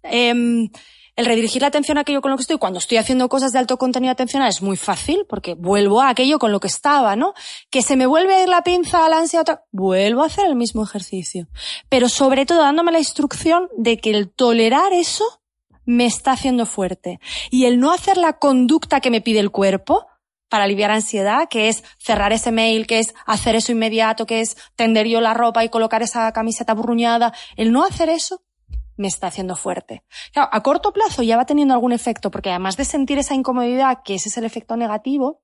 Em, el redirigir la atención a aquello con lo que estoy, cuando estoy haciendo cosas de alto contenido atencional, es muy fácil, porque vuelvo a aquello con lo que estaba, ¿no? Que se me vuelve a ir la pinza a la ansia, otra, vuelvo a hacer el mismo ejercicio. Pero sobre todo dándome la instrucción de que el tolerar eso me está haciendo fuerte. Y el no hacer la conducta que me pide el cuerpo para aliviar ansiedad, que es cerrar ese mail, que es hacer eso inmediato, que es tender yo la ropa y colocar esa camiseta burruñada, el no hacer eso me está haciendo fuerte. Claro, a corto plazo ya va teniendo algún efecto, porque además de sentir esa incomodidad, que ese es el efecto negativo,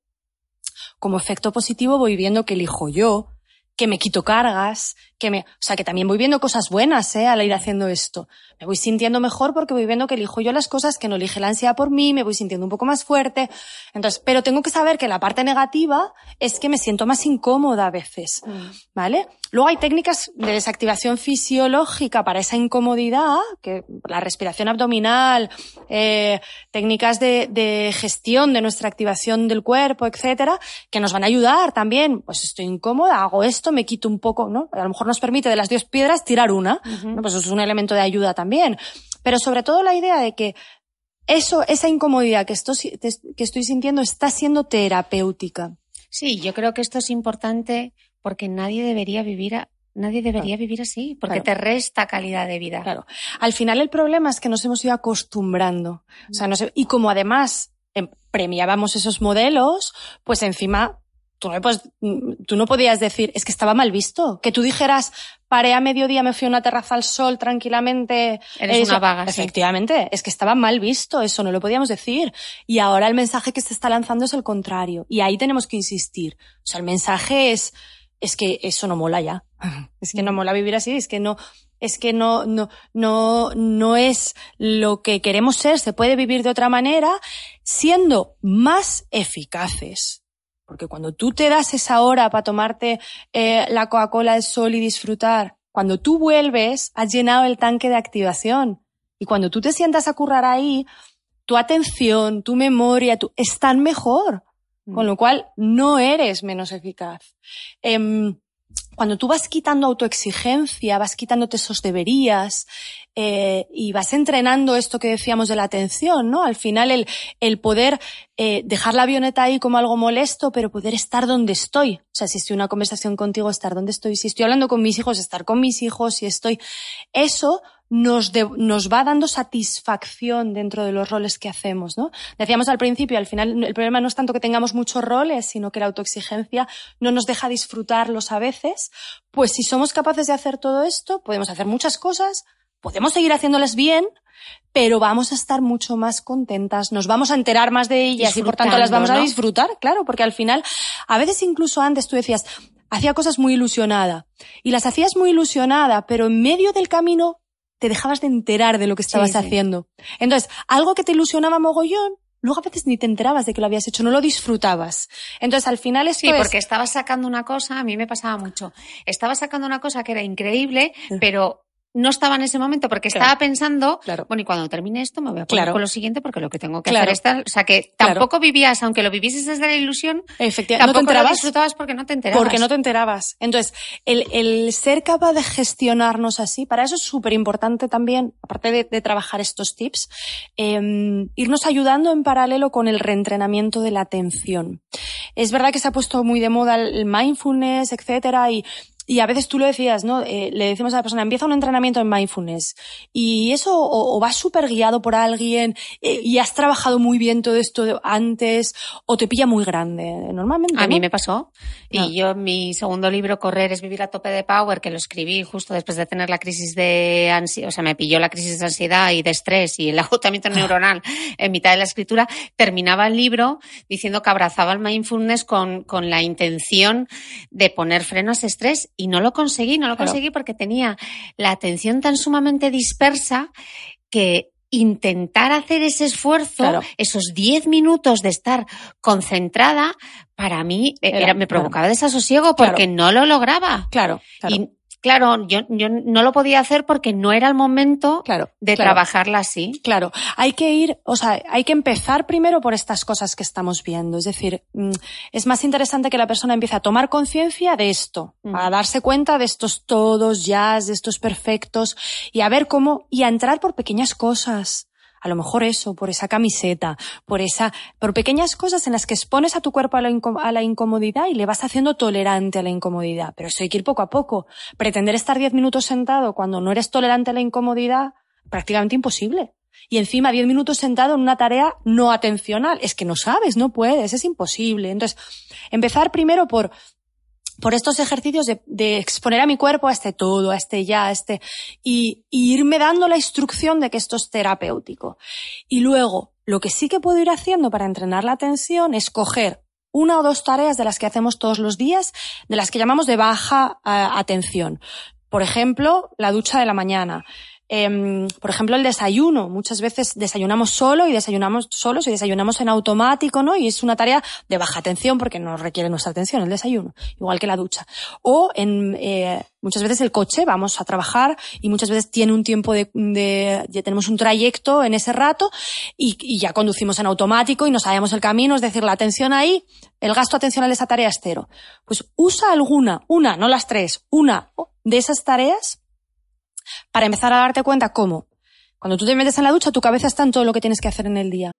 como efecto positivo voy viendo que elijo yo, que me quito cargas, que me, o sea, que también voy viendo cosas buenas, ¿eh? Al ir haciendo esto. Me voy sintiendo mejor porque voy viendo que elijo yo las cosas, que no elige la ansiedad por mí, me voy sintiendo un poco más fuerte. Entonces, pero tengo que saber que la parte negativa es que me siento más incómoda a veces, mm. ¿vale? Luego hay técnicas de desactivación fisiológica para esa incomodidad, que la respiración abdominal, eh, técnicas de, de, gestión de nuestra activación del cuerpo, etcétera, que nos van a ayudar también. Pues estoy incómoda, hago esto, me quito un poco, ¿no? A lo mejor nos permite de las 10 piedras tirar una, ¿no? Pues eso es un elemento de ayuda también. Pero sobre todo la idea de que eso, esa incomodidad que estoy, que estoy sintiendo está siendo terapéutica. Sí, yo creo que esto es importante porque nadie debería vivir Nadie debería vivir así, porque te resta calidad de vida. Claro. Al final el problema es que nos hemos ido acostumbrando. O sea, y como además em, premiábamos esos modelos, pues encima tú no, mm, tú no podías decir, es que estaba mal visto. Que tú dijeras, paré a mediodía, me fui a una terraza al sol tranquilamente. Eres una vaga. Efectivamente, es que estaba mal visto, eso no lo podíamos decir. Y ahora el mensaje que se está lanzando es el contrario. Y ahí tenemos que insistir. O sea, el mensaje es, es que eso no mola ya. Es que no mola vivir así, es que no, es que no, no, no, no es lo que queremos ser, se puede vivir de otra manera, siendo más eficaces. Porque cuando tú te das esa hora para tomarte eh, la Coca-Cola del sol y disfrutar, cuando tú vuelves, has llenado el tanque de activación. Y cuando tú te sientas a currar ahí, tu atención, tu memoria, tu, están mejor. Mm. Con lo cual, no eres menos eficaz. Em, cuando tú vas quitando autoexigencia, vas quitándote esos deberías eh, y vas entrenando esto que decíamos de la atención, ¿no? Al final el, el poder eh, dejar la avioneta ahí como algo molesto, pero poder estar donde estoy. O sea, si estoy en una conversación contigo, estar donde estoy. Si estoy hablando con mis hijos, estar con mis hijos. Si estoy... Eso nos, nos va dando satisfacción dentro de los roles que hacemos, ¿no? Decíamos al principio, al final el problema no es tanto que tengamos muchos roles, sino que la autoexigencia no nos deja disfrutarlos a veces. Pues si somos capaces de hacer todo esto, podemos hacer muchas cosas, podemos seguir haciéndolas bien, pero vamos a estar mucho más contentas, nos vamos a enterar más de ellas y por tanto las vamos a disfrutar, claro, porque al final, a veces incluso antes tú decías, hacía cosas muy ilusionada y las hacías muy ilusionada, pero en medio del camino te dejabas de enterar de lo que estabas haciendo. Entonces, algo que te ilusionaba mogollón, luego a veces ni te enterabas de que lo habías hecho, no lo disfrutabas. Entonces, al final es Sí, porque estabas sacando una cosa, a mí me pasaba mucho. Estaba sacando una cosa que era increíble, pero no estaba en ese momento porque estaba pensando, claro. bueno, y cuando termine esto me voy a poner con lo siguiente porque lo que tengo que hacer es tal, o sea que tampoco vivías, aunque lo vivieses desde la ilusión, Efectivamente, tampoco no lo disfrutabas porque no te enterabas. Porque no te enterabas. Entonces, el, el ser capaz de gestionarnos así, para eso es súper importante también, aparte de, de, trabajar estos tips, eh, irnos ayudando en paralelo con el reentrenamiento de la atención. Es verdad que se ha puesto muy de moda el mindfulness, etcétera, y y a veces tú lo decías, ¿no? Eh, le decimos a la persona, empieza un entrenamiento en mindfulness. Y eso o, o vas súper guiado por alguien eh, y has trabajado muy bien todo esto antes o te pilla muy grande. Normalmente. A mí me pasó. Y no. yo mi segundo libro, Correr es vivir a tope de power, que lo escribí justo después de tener la crisis de ansiedad, o sea, me pilló la crisis de ansiedad y de estrés y el agotamiento neuronal en mitad de la escritura, terminaba el libro diciendo que abrazaba el mindfulness con, con la intención de poner freno a ese estrés y no lo conseguí, no lo claro. conseguí porque tenía la atención tan sumamente dispersa que intentar hacer ese esfuerzo, claro. esos 10 minutos de estar concentrada, para mí era, era, me provocaba claro. desasosiego porque no lo lograba. Claro. Y Claro, yo, yo no lo podía hacer porque no era el momento claro, de claro. trabajarla así. Claro, hay que ir, o sea, hay que empezar primero por estas cosas que estamos viendo. Es decir, mm, es más interesante que la persona empiece a tomar conciencia de esto, mm. a darse cuenta de estos todos, jazz, de estos perfectos, y a ver cómo, y a entrar por pequeñas cosas a lo mejor eso, por esa camiseta, por esa, por pequeñas cosas en las que expones a tu cuerpo a la, a la incomodidad y le vas haciendo tolerante a la incomodidad. Pero eso hay que ir poco a poco. Pretender estar diez minutos sentado cuando no eres tolerante a la incomodidad, prácticamente imposible. Y encima diez minutos sentado en una tarea no atencional. Es que no sabes, no puedes, es imposible. Entonces, empezar primero por por estos ejercicios de, de, exponer a mi cuerpo a este todo, a este ya, a este, y, y, irme dando la instrucción de que esto es terapéutico. Y luego, lo que sí que puedo ir haciendo para entrenar la atención es coger una o dos tareas de las que hacemos todos los días, de las que llamamos de baja uh, atención. Por ejemplo, la ducha de la mañana. Eh, por ejemplo, el desayuno. Muchas veces desayunamos solo y desayunamos solos y desayunamos en automático, ¿no? Y es una tarea de baja atención porque no requiere nuestra atención el desayuno, igual que la ducha. O en eh, muchas veces el coche, vamos a trabajar y muchas veces tiene un tiempo de, de ya tenemos un trayecto en ese rato y, y, ya conducimos en automático y no sabemos el camino, es decir, la atención ahí, el gasto atencional de esa tarea es cero. Pues usa alguna, una, no las tres, una de esas tareas para empezar a darte cuenta cómo cuando tú te metes en la ducha tu cabeza está en todo lo que tienes que hacer en el día.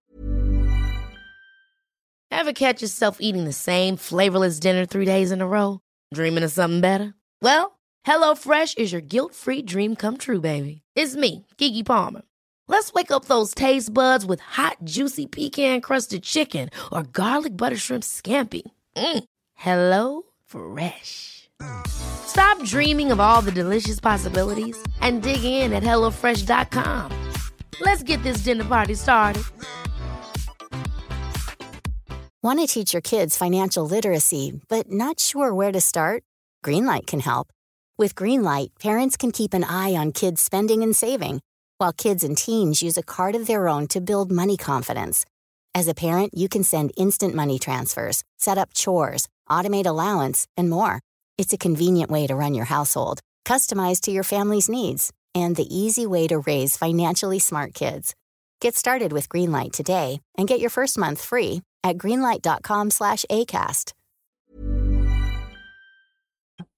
Ever catch yourself eating the same flavorless dinner three days in a row? Dreaming of something better? Well, HelloFresh is your guilt-free dream come true, baby. It's me, Kiki Palmer. Let's wake up those taste buds with hot, juicy pecan-crusted chicken or garlic butter shrimp scampi. Mm. Hello Fresh. Stop dreaming of all the delicious possibilities and dig in at HelloFresh.com. Let's get this dinner party started. Want to teach your kids financial literacy, but not sure where to start? Greenlight can help. With Greenlight, parents can keep an eye on kids' spending and saving, while kids and teens use a card of their own to build money confidence. As a parent, you can send instant money transfers, set up chores, automate allowance, and more. It's a convenient way to run your household, customized to your family's needs, and the easy way to raise financially smart kids. Get started with Greenlight today and get your first month free at greenlight.com/acast.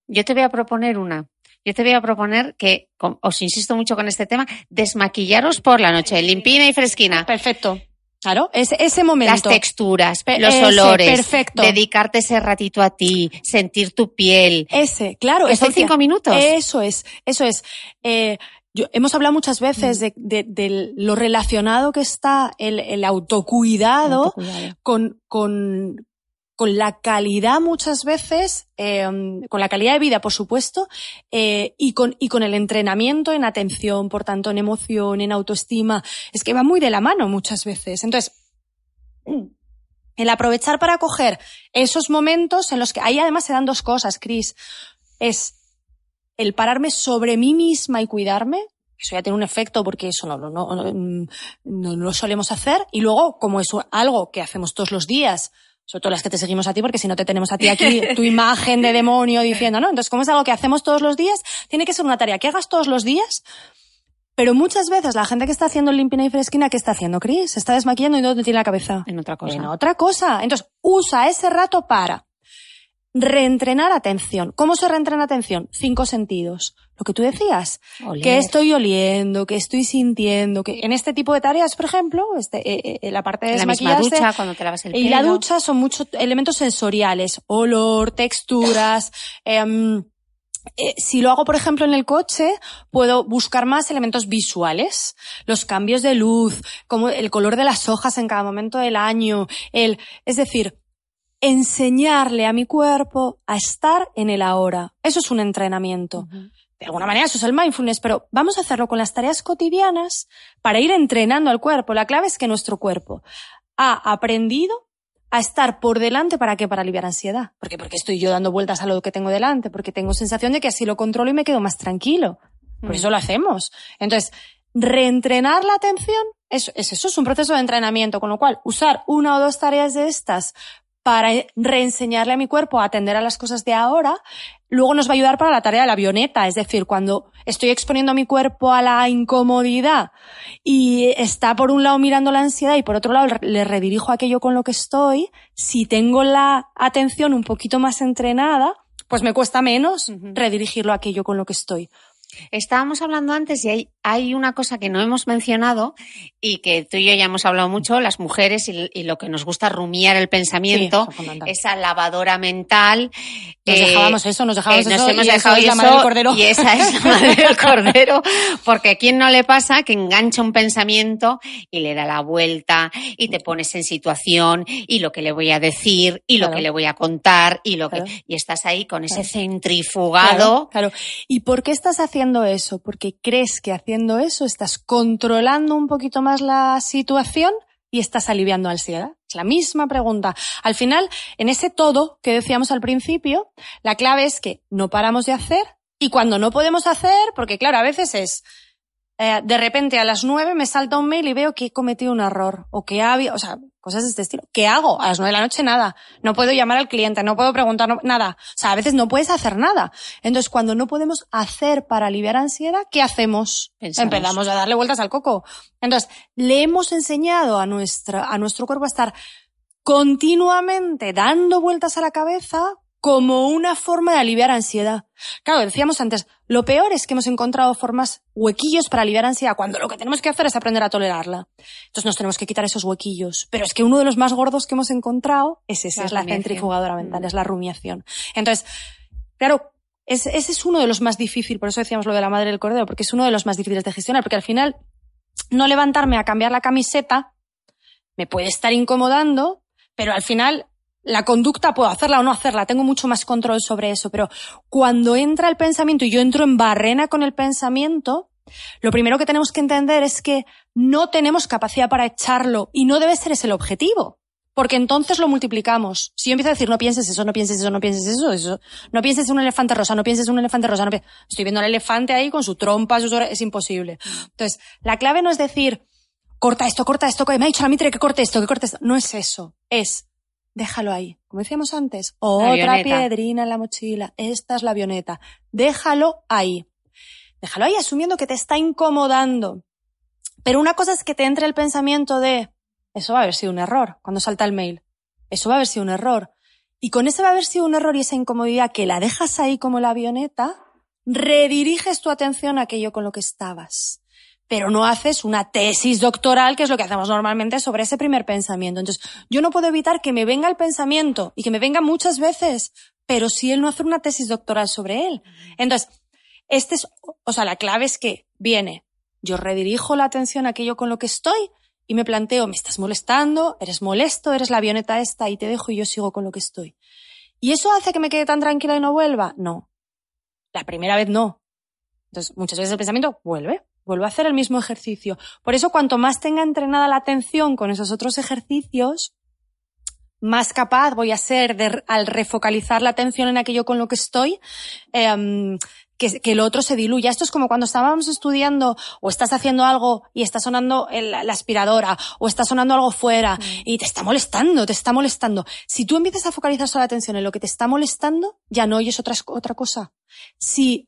Yo te voy a proponer una. Yo te voy a proponer que, os insisto mucho con este tema, desmaquillaros por la noche, limpina y fresquina. Perfecto. Claro, ese, ese momento. Las texturas, los ese, olores. perfecto. Dedicarte ese ratito a ti, sentir tu piel. Ese, claro. Que son cinco minutos. Eso es, eso es. Eh, yo, hemos hablado muchas veces de, de, de, lo relacionado que está el, el autocuidado, Autocuidado. Con, con, con la calidad muchas veces, eh, con la calidad de vida, por supuesto, eh, y, con, y con el entrenamiento en atención, por tanto, en emoción, en autoestima. Es que va muy de la mano muchas veces. Entonces, el aprovechar para coger esos momentos en los que ahí además se dan dos cosas, Cris. Es el pararme sobre mí misma y cuidarme, eso ya tiene un efecto porque eso no, no, no, no, no lo solemos hacer. Y luego, como es algo que hacemos todos los días, sobre todo las que te seguimos a ti, porque si no te tenemos a ti aquí tu imagen de demonio diciendo, ¿no? Entonces, como es algo que hacemos todos los días, tiene que ser una tarea que hagas todos los días, pero muchas veces la gente que está haciendo limpina y fresquina, ¿qué está haciendo, Cris? Se está desmaquillando y ¿dónde tiene la cabeza? En otra cosa. En otra cosa. Entonces, usa ese rato para reentrenar atención. ¿Cómo se reentrena atención? Cinco sentidos. Lo que tú decías. Que estoy oliendo, que estoy sintiendo, que en este tipo de tareas, por ejemplo, este, eh, eh, la parte de la misma ducha, cuando te lavas el y la pelo. ducha son muchos elementos sensoriales. Olor, texturas, em, eh, si lo hago, por ejemplo, en el coche, puedo buscar más elementos visuales. Los cambios de luz, como el color de las hojas en cada momento del año. El, es decir, enseñarle a mi cuerpo a estar en el ahora. Eso es un entrenamiento. De alguna manera eso es el mindfulness, pero vamos a hacerlo con las tareas cotidianas para ir entrenando al cuerpo. La clave es que nuestro cuerpo ha aprendido a estar por delante para qué? Para aliviar ansiedad. ¿Por qué? Porque estoy yo dando vueltas a lo que tengo delante, porque tengo sensación de que así lo controlo y me quedo más tranquilo. Por Mm. eso lo hacemos. Entonces, reentrenar la atención es, es eso, es un proceso de entrenamiento, con lo cual usar una o dos tareas de estas para reenseñarle a mi cuerpo a atender a las cosas de ahora, luego nos va a ayudar para la tarea de la avioneta, es decir, cuando estoy exponiendo a mi cuerpo a la incomodidad y está por un lado mirando la ansiedad y por otro lado le redirijo aquello con lo que estoy, si tengo la atención un poquito más entrenada, pues me cuesta menos redirigirlo a aquello con lo que estoy. Estábamos hablando antes y hay, hay una cosa que no hemos mencionado y que tú y yo ya hemos hablado mucho, las mujeres y, y lo que nos gusta rumiar el pensamiento, Sí, esa lavadora mental. Nos eh, dejábamos eso, nos dejábamos eh, eso. hemos y eso dejado es la eso madre del cordero. y esa es la madre del cordero, porque a quién no le pasa que engancha un pensamiento y le da la vuelta y te pones en situación y lo que le voy a decir y lo que le voy a contar y lo Claro. que y estás ahí con ese Claro. centrifugado. Claro, claro. ¿Y por qué estás haciendo eso? Porque crees que haciendo eso estás controlando un poquito más la situación y estás aliviando ansiedad. Es la misma pregunta. Al final, en ese todo que decíamos al principio, la clave es que no paramos de hacer y cuando no podemos hacer, porque claro, a veces es eh, de repente a las nueve me salta un mail y veo que he cometido un error o que ha habido, o sea, cosas de este estilo. ¿Qué hago? A las nueve de la noche nada. No puedo llamar al cliente, no puedo preguntar no- nada. O sea, a veces no puedes hacer nada. Entonces, cuando no podemos hacer para aliviar ansiedad, ¿qué hacemos? Pensamos. Empezamos a darle vueltas al coco. Entonces, le hemos enseñado a nuestra, a nuestro cuerpo a estar continuamente dando vueltas a la cabeza como una forma de aliviar ansiedad. Claro, decíamos antes, lo peor es que hemos encontrado formas, huequillos para aliviar ansiedad, cuando lo que tenemos que hacer es aprender a tolerarla. Entonces nos tenemos que quitar esos huequillos. Pero es que uno de los más gordos que hemos encontrado es ese, La es la centrifugadora mental, Mm. es la rumiación. Entonces, claro, es- ese es uno de los más difíciles, por eso decíamos lo de la madre del cordero, porque es uno de los más difíciles de gestionar, porque al final, no levantarme a cambiar la camiseta me puede estar incomodando, pero al final la conducta puedo hacerla o no hacerla, tengo mucho más control sobre eso, pero cuando entra el pensamiento y yo entro en barrena con el pensamiento, lo primero que tenemos que entender es que no tenemos capacidad para echarlo y no debe ser ese el objetivo. Porque entonces lo multiplicamos. Si yo empiezo a decir, no pienses eso, no pienses eso, no pienses eso, no pienses en un elefante rosa, no pienses en un elefante rosa, no estoy viendo al elefante ahí con su trompa, sus es imposible. Entonces, la clave no es decir, corta esto, corta esto, me ha dicho la mitre que corte esto, que corte esto. No es eso. Es, déjalo ahí. Como decíamos antes, otra piedrina en la mochila. Esta es la avioneta. Déjalo ahí. Déjalo ahí asumiendo que te está incomodando. Pero una cosa es que te entre el pensamiento de, eso va a haber sido un error cuando salta el mail. Eso va a haber sido un error. Y con ese va a haber sido un error y esa incomodidad que la dejas ahí como la avioneta, rediriges tu atención a aquello con lo que estabas. Pero no haces una tesis doctoral, que es lo que hacemos normalmente sobre ese primer pensamiento. Entonces, yo no puedo evitar que me venga el pensamiento y que me venga muchas veces, pero si él no hace una tesis doctoral sobre él. Entonces, este es, o sea, la clave es que viene, yo redirijo la atención a aquello con lo que estoy y me planteo, me estás molestando, eres molesto, eres la avioneta esta y te dejo y yo sigo con lo que estoy. ¿Y eso hace que me quede tan tranquila y no vuelva? No. La primera vez no. Entonces, muchas veces el pensamiento vuelve, vuelve a hacer el mismo ejercicio. Por eso, cuanto más tenga entrenada la atención con esos otros ejercicios, más capaz voy a ser de, al refocalizar la atención en aquello con lo que estoy, eh, que, que, el otro se diluya. Esto es como cuando estábamos estudiando o estás haciendo algo y está sonando el, la aspiradora o está sonando algo fuera mm. y te está molestando, te está molestando. Si tú empiezas a focalizar solo la atención en lo que te está molestando, ya no oyes otra, otra cosa. Si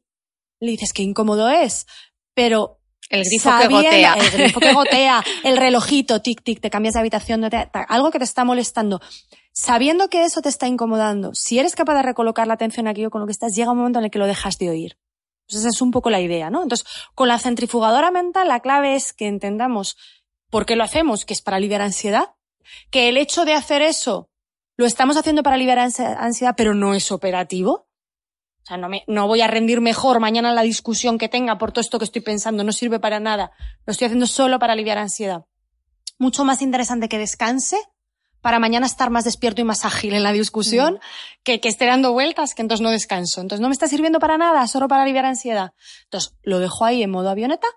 le dices que incómodo es, pero el grifo que gotea. El grifo que gotea, el relojito, tic, tic, te cambias de habitación, algo que te está molestando. Sabiendo que eso te está incomodando, si eres capaz de recolocar la atención aquí o con lo que estás, llega un momento en el que lo dejas de oír. Entonces esa es un poco la idea, ¿no? Entonces, con la centrifugadora mental, la clave es que entendamos por qué lo hacemos, que es para aliviar ansiedad, que el hecho de hacer eso lo estamos haciendo para aliviar ansiedad, pero no es operativo. O sea, no, me, no voy a rendir mejor mañana la discusión que tenga por todo esto que estoy pensando, no sirve para nada. Lo estoy haciendo solo para aliviar ansiedad. Mucho más interesante que descanse para mañana estar más despierto y más ágil en la discusión, que, que esté dando vueltas, que entonces no descanso. Entonces no me está sirviendo para nada, solo para aliviar ansiedad. Entonces lo dejo ahí en modo avioneta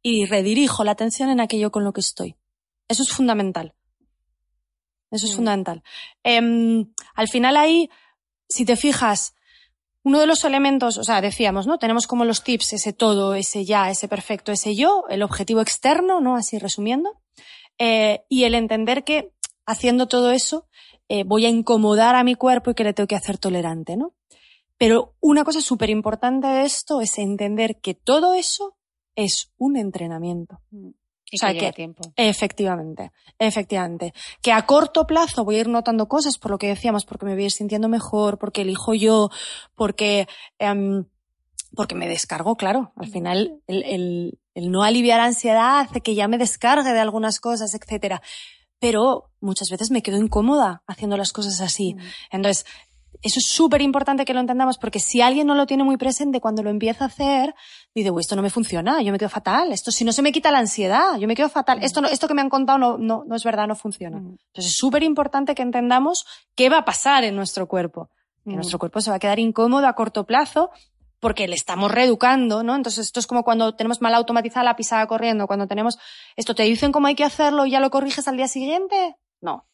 y redirijo la atención en aquello con lo que estoy. Eso es fundamental. Eso es fundamental. Eh, al final ahí, si te fijas, uno de los elementos, o sea, decíamos, ¿no? Tenemos como los tips, ese todo, ese ya, ese perfecto, ese yo, el objetivo externo, ¿no? Así resumiendo. Eh, y el entender que haciendo todo eso, eh, voy a incomodar a mi cuerpo y que le tengo que hacer tolerante, ¿no? Pero una cosa súper importante de esto es entender que todo eso es un entrenamiento. Y o sea, que, tiempo. Efectivamente, efectivamente. Que a corto plazo voy a ir notando cosas por lo que decíamos, porque me voy a ir sintiendo mejor, porque elijo yo, porque, eh, porque me descargo, claro. Al final, el, el, el no aliviar ansiedad hace que ya me descargue de algunas cosas, etcétera pero muchas veces me quedo incómoda haciendo las cosas así. Mm. Entonces, eso es súper importante que lo entendamos porque si alguien no lo tiene muy presente cuando lo empieza a hacer, dice, uy, esto no me funciona, yo me quedo fatal, esto si no se me quita la ansiedad, yo me quedo fatal, mm. esto, no, esto que me han contado no, no, no es verdad, no funciona. Mm. Entonces es súper importante que entendamos qué va a pasar en nuestro cuerpo. Que nuestro cuerpo se va a quedar incómodo a corto plazo porque le estamos reeducando, ¿no? Entonces esto es como cuando tenemos mal automatizada la pisada corriendo, cuando tenemos esto te dicen cómo hay que hacerlo y ya lo corriges al día siguiente. No.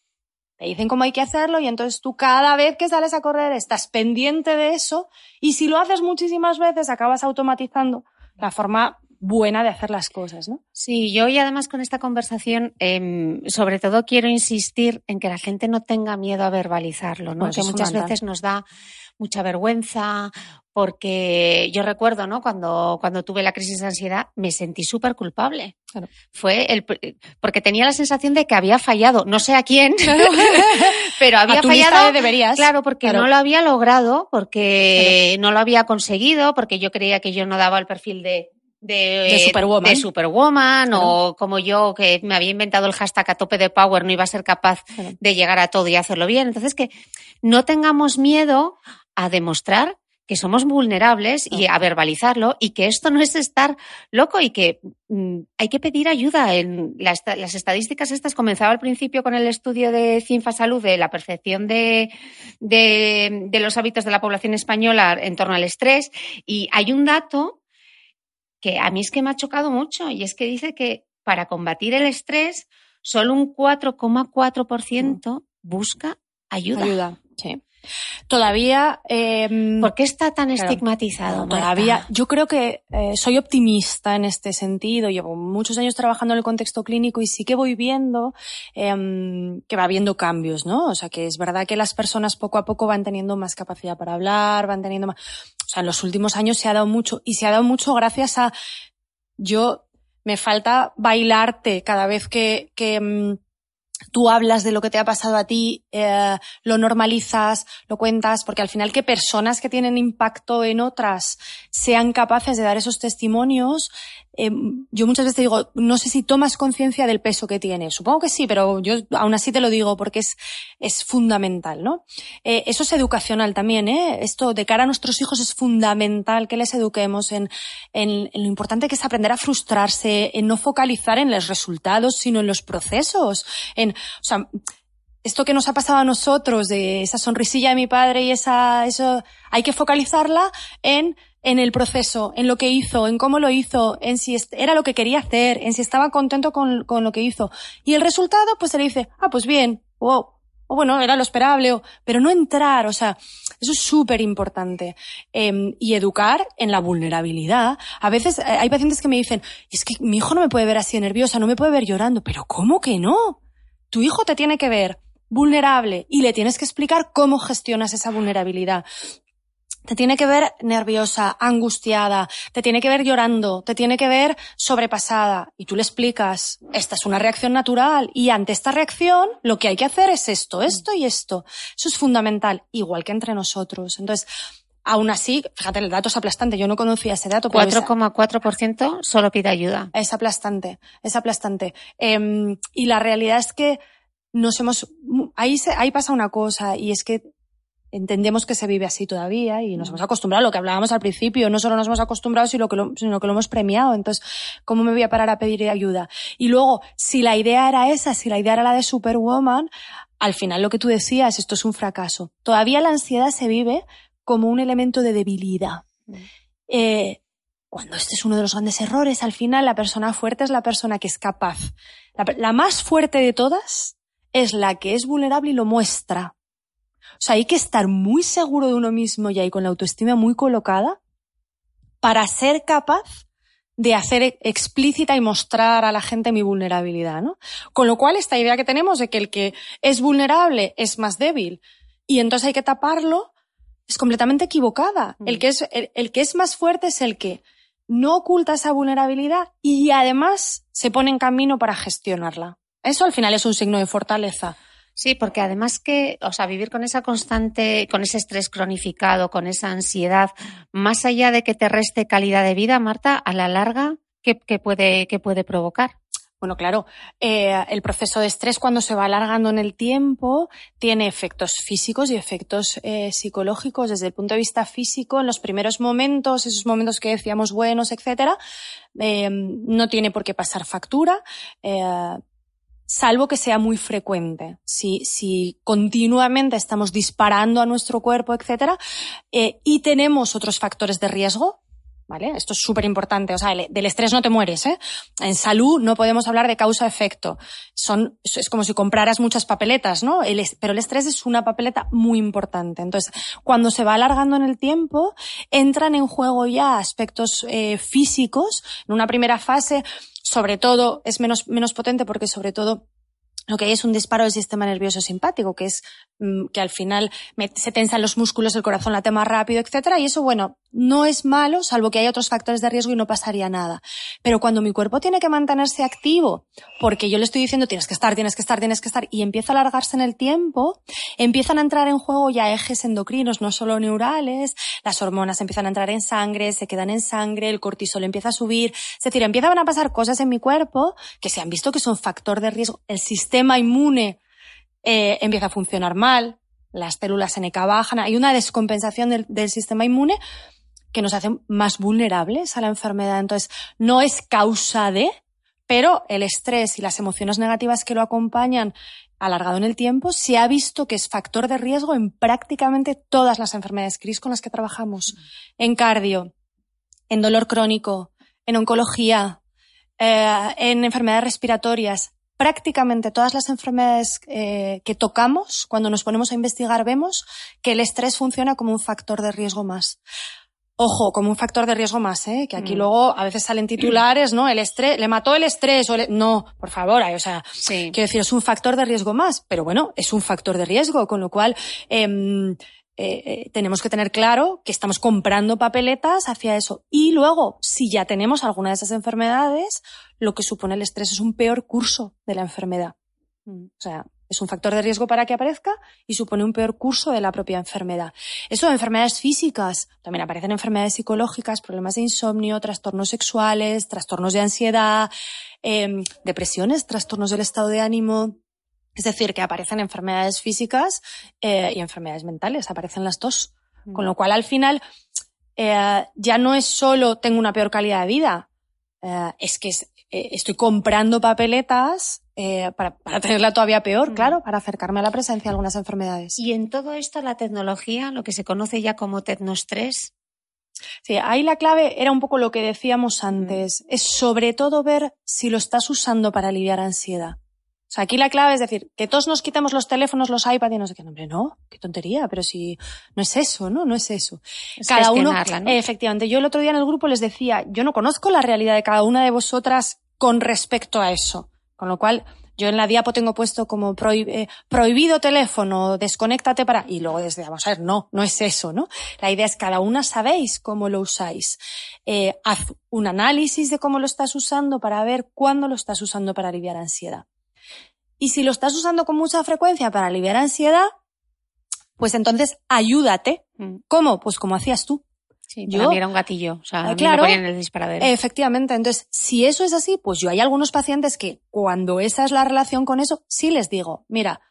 Te dicen cómo hay que hacerlo y entonces tú cada vez que sales a correr estás pendiente de eso y si lo haces muchísimas veces acabas automatizando la forma buena de hacer las cosas, ¿no? Sí, yo y además con esta conversación, eh, sobre todo quiero insistir en que la gente no tenga miedo a verbalizarlo, ¿no? Pues que muchas veces nos da mucha vergüenza, porque yo recuerdo, ¿no? Cuando, cuando tuve la crisis de ansiedad, me sentí súper culpable. Fue el, porque tenía la sensación de que había fallado, no sé a quién, pero había fallado. deberías. Claro, porque no lo había logrado, porque no lo había conseguido, porque yo creía que yo no daba el perfil de, de, Superwoman, de superwoman o como yo que me había inventado el hashtag a tope de power no iba a ser capaz de llegar a todo y hacerlo bien. Entonces que no tengamos miedo a demostrar que somos vulnerables y a verbalizarlo y que esto no es estar loco y que mm, hay que pedir ayuda. En las, estadísticas estas comenzaba al principio con el estudio de Cinfa Salud de la percepción de, de, de los hábitos de la población española en torno al estrés y hay un dato que a mí es que me ha chocado mucho y es que dice que para combatir el estrés solo un 4,4% busca ayuda. Ayuda, sí. Todavía. Eh, ¿Por qué está tan estigmatizado? todavía. Yo creo que eh, soy optimista en este sentido. Llevo muchos años trabajando en el contexto clínico y sí que voy viendo em, que va habiendo cambios, ¿no? O sea, que es verdad que las personas poco a poco van teniendo más capacidad para hablar, van teniendo más. O sea, en los últimos años se ha dado mucho y se ha dado mucho gracias a. Yo me falta bailarte cada vez que, que mm, tú hablas de lo que te ha pasado a ti, eh, lo normalizas, lo cuentas, porque al final que personas que tienen impacto en otras sean capaces de dar esos testimonios, eh, yo muchas veces digo, no sé si tomas conciencia del peso que tiene. Supongo que sí, pero yo aún así te lo digo porque es, es fundamental, ¿no? Eh, eso es educacional también, ¿eh? Esto de cara a nuestros hijos es fundamental que les eduquemos en, en, lo importante que es aprender a frustrarse, en no focalizar en los resultados, sino en los procesos, o sea, esto que nos ha pasado a nosotros, de esa sonrisilla de mi padre y esa, eso, hay que focalizarla en en el proceso, en lo que hizo, en cómo lo hizo, en si era lo que quería hacer, en si estaba contento con, con lo que hizo. Y el resultado, pues se le dice, ah, pues bien, o bueno, era lo esperable, o, pero no entrar, o sea, eso es súper importante. Em, y educar en la vulnerabilidad. A veces eh, hay pacientes que me dicen, es que mi hijo no me puede ver así nerviosa, no me puede ver llorando, pero ¿cómo que no? Tu hijo te tiene que ver vulnerable y le tienes que explicar cómo gestionas esa vulnerabilidad te tiene que ver nerviosa, angustiada, te tiene que ver llorando, te tiene que ver sobrepasada. Y tú le explicas, esta es una reacción natural y ante esta reacción lo que hay que hacer es esto, esto y esto. Eso es fundamental, igual que entre nosotros. Entonces, aún así, fíjate, el dato es aplastante. Yo no conocía ese dato. 4,4% solo pide ayuda. Es aplastante, es aplastante. Em, y la realidad es que nos hemos, ahí, se, ahí pasa una cosa y es que entendemos que se vive así todavía y nos hemos acostumbrado a lo que hablábamos al principio. No solo nos hemos acostumbrado, sino que lo, sino que lo hemos premiado. Entonces, ¿cómo me voy a parar a pedir ayuda? Y luego, si la idea era esa, si la idea era la de Superwoman, al final lo que tú decías, esto es un fracaso. Todavía la ansiedad se vive como un elemento de debilidad. Mm. Eh, cuando este es uno de los grandes errores, al final la persona fuerte es la persona que es capaz. la más fuerte de todas es la que es vulnerable y lo muestra. O sea, hay que estar muy seguro de uno mismo y ahí con la autoestima muy colocada para ser capaz de hacer explícita y mostrar a la gente mi vulnerabilidad, ¿no? Con lo cual, esta idea que tenemos de que el que es vulnerable es más débil y entonces hay que taparlo es completamente equivocada. El, mm. que es, el que es más fuerte es el que no oculta esa vulnerabilidad y además se pone en camino para gestionarla. Eso al final es un signo de fortaleza. Sí, porque además que, o sea, vivir con esa constante, con ese estrés cronificado, con esa ansiedad, más allá de que te reste calidad de vida, Marta, a la larga, ¿qué, puede, qué puede provocar? Bueno, claro, eh, el proceso de estrés cuando se va alargando en el tiempo tiene efectos físicos y efectos eh, psicológicos desde el punto de vista físico. En los primeros momentos, esos momentos que decíamos buenos, etcétera, eh, no tiene por qué pasar factura salvo que sea muy frecuente. Si, si continuamente estamos disparando a nuestro cuerpo, etcétera, eh, y tenemos otros factores de riesgo, ¿Vale? Esto es súper importante. O sea, del estrés no te mueres, ¿eh? En salud no podemos hablar de causa-efecto. Son, es como si compraras muchas papeletas, ¿no? pero el estrés es una papeleta muy importante. Entonces, cuando se va alargando en el tiempo, entran en juego ya aspectos eh, físicos. En una primera fase, sobre todo, es menos, menos potente porque sobre todo lo que hay es un disparo del sistema nervioso simpático, que es mm, que al final se tensan los músculos, el corazón late más rápido, etcétera, y eso, bueno, no es malo, salvo que hay otros factores de riesgo y no pasaría nada. Pero cuando mi cuerpo tiene que mantenerse activo, porque yo le estoy diciendo tienes que estar, tienes que estar, tienes que estar, y empieza a alargarse en el tiempo, empiezan a entrar en juego ya ejes endocrinos, no solo neurales, las hormonas empiezan a entrar en sangre, se quedan en sangre, el cortisol empieza a subir, es decir, empiezan a pasar cosas en mi cuerpo que se han visto que son factor de riesgo, el sistema inmune eh, empieza a funcionar mal, las células NK bajan, hay una descompensación del, del sistema inmune que nos hace más vulnerables a la enfermedad. Entonces, no es causa de, pero el estrés y las emociones negativas que lo acompañan alargado en el tiempo, se ha visto que es factor de riesgo en prácticamente todas las enfermedades CRIS con las que trabajamos. En cardio, en dolor crónico, en oncología, eh, en enfermedades respiratorias. Prácticamente todas las enfermedades eh, que tocamos, cuando nos ponemos a investigar, vemos que el estrés funciona como un factor de riesgo más. Ojo, como un factor de riesgo más, ¿eh? Que aquí Mm. luego a veces salen titulares, ¿no? El estrés, le mató el estrés, o le- no, por favor, o sea, Sí. quiero decir, es un factor de riesgo más, pero bueno, es un factor de riesgo, con lo cual, em, eh, eh, tenemos que tener claro que estamos comprando papeletas hacia eso. Y luego, si ya tenemos alguna de esas enfermedades, lo que supone el estrés es un peor curso de la enfermedad. O sea, es un factor de riesgo para que aparezca y supone un peor curso de la propia enfermedad. Eso, enfermedades físicas, también aparecen enfermedades psicológicas, problemas de insomnio, trastornos sexuales, trastornos de ansiedad, em, depresiones, trastornos del estado de ánimo. Es decir, que aparecen enfermedades físicas eh, y enfermedades mentales, aparecen las dos. Con lo cual, al final, eh, ya no es solo tengo una peor calidad de vida, eh, es que es- eh, estoy comprando papeletas eh, para, para tenerla todavía peor, Mm. claro, para acercarme a la presencia de algunas enfermedades. Y en todo esto la tecnología, lo que se conoce ya como tecnostrés, Sí, ahí la clave era un poco lo que decíamos antes, es sobre todo ver si lo estás usando para aliviar ansiedad. O sea, aquí la clave es decir, que todos nos quitemos los teléfonos, los iPads y no sé qué. Hombre, no, qué tontería, pero si no es eso, ¿no? No es eso. es cada uno, ¿no? efectivamente, yo el otro día en el grupo les decía, yo no conozco la realidad de cada una de vosotras con respecto a eso. Con lo cual, yo en la diapo tengo puesto como prohib- eh, prohibido teléfono, desconéctate para, y luego desde, vamos a ver, no, no es eso, ¿no? La idea es cada una sabéis cómo lo usáis. Eh, haz un análisis de cómo lo estás usando para ver cuándo lo estás usando para aliviar ansiedad. Y si lo estás usando con mucha frecuencia para aliviar ansiedad, pues entonces ayúdate. Mm, ¿Cómo? Pues como hacías tú. Sí, Yo- para mí era un gatillo. O sea, Ah, claro. me ponían el disparadero. Efectivamente. Entonces, si eso es así, pues yo hay algunos pacientes que cuando esa es la relación con eso, sí les digo, mira,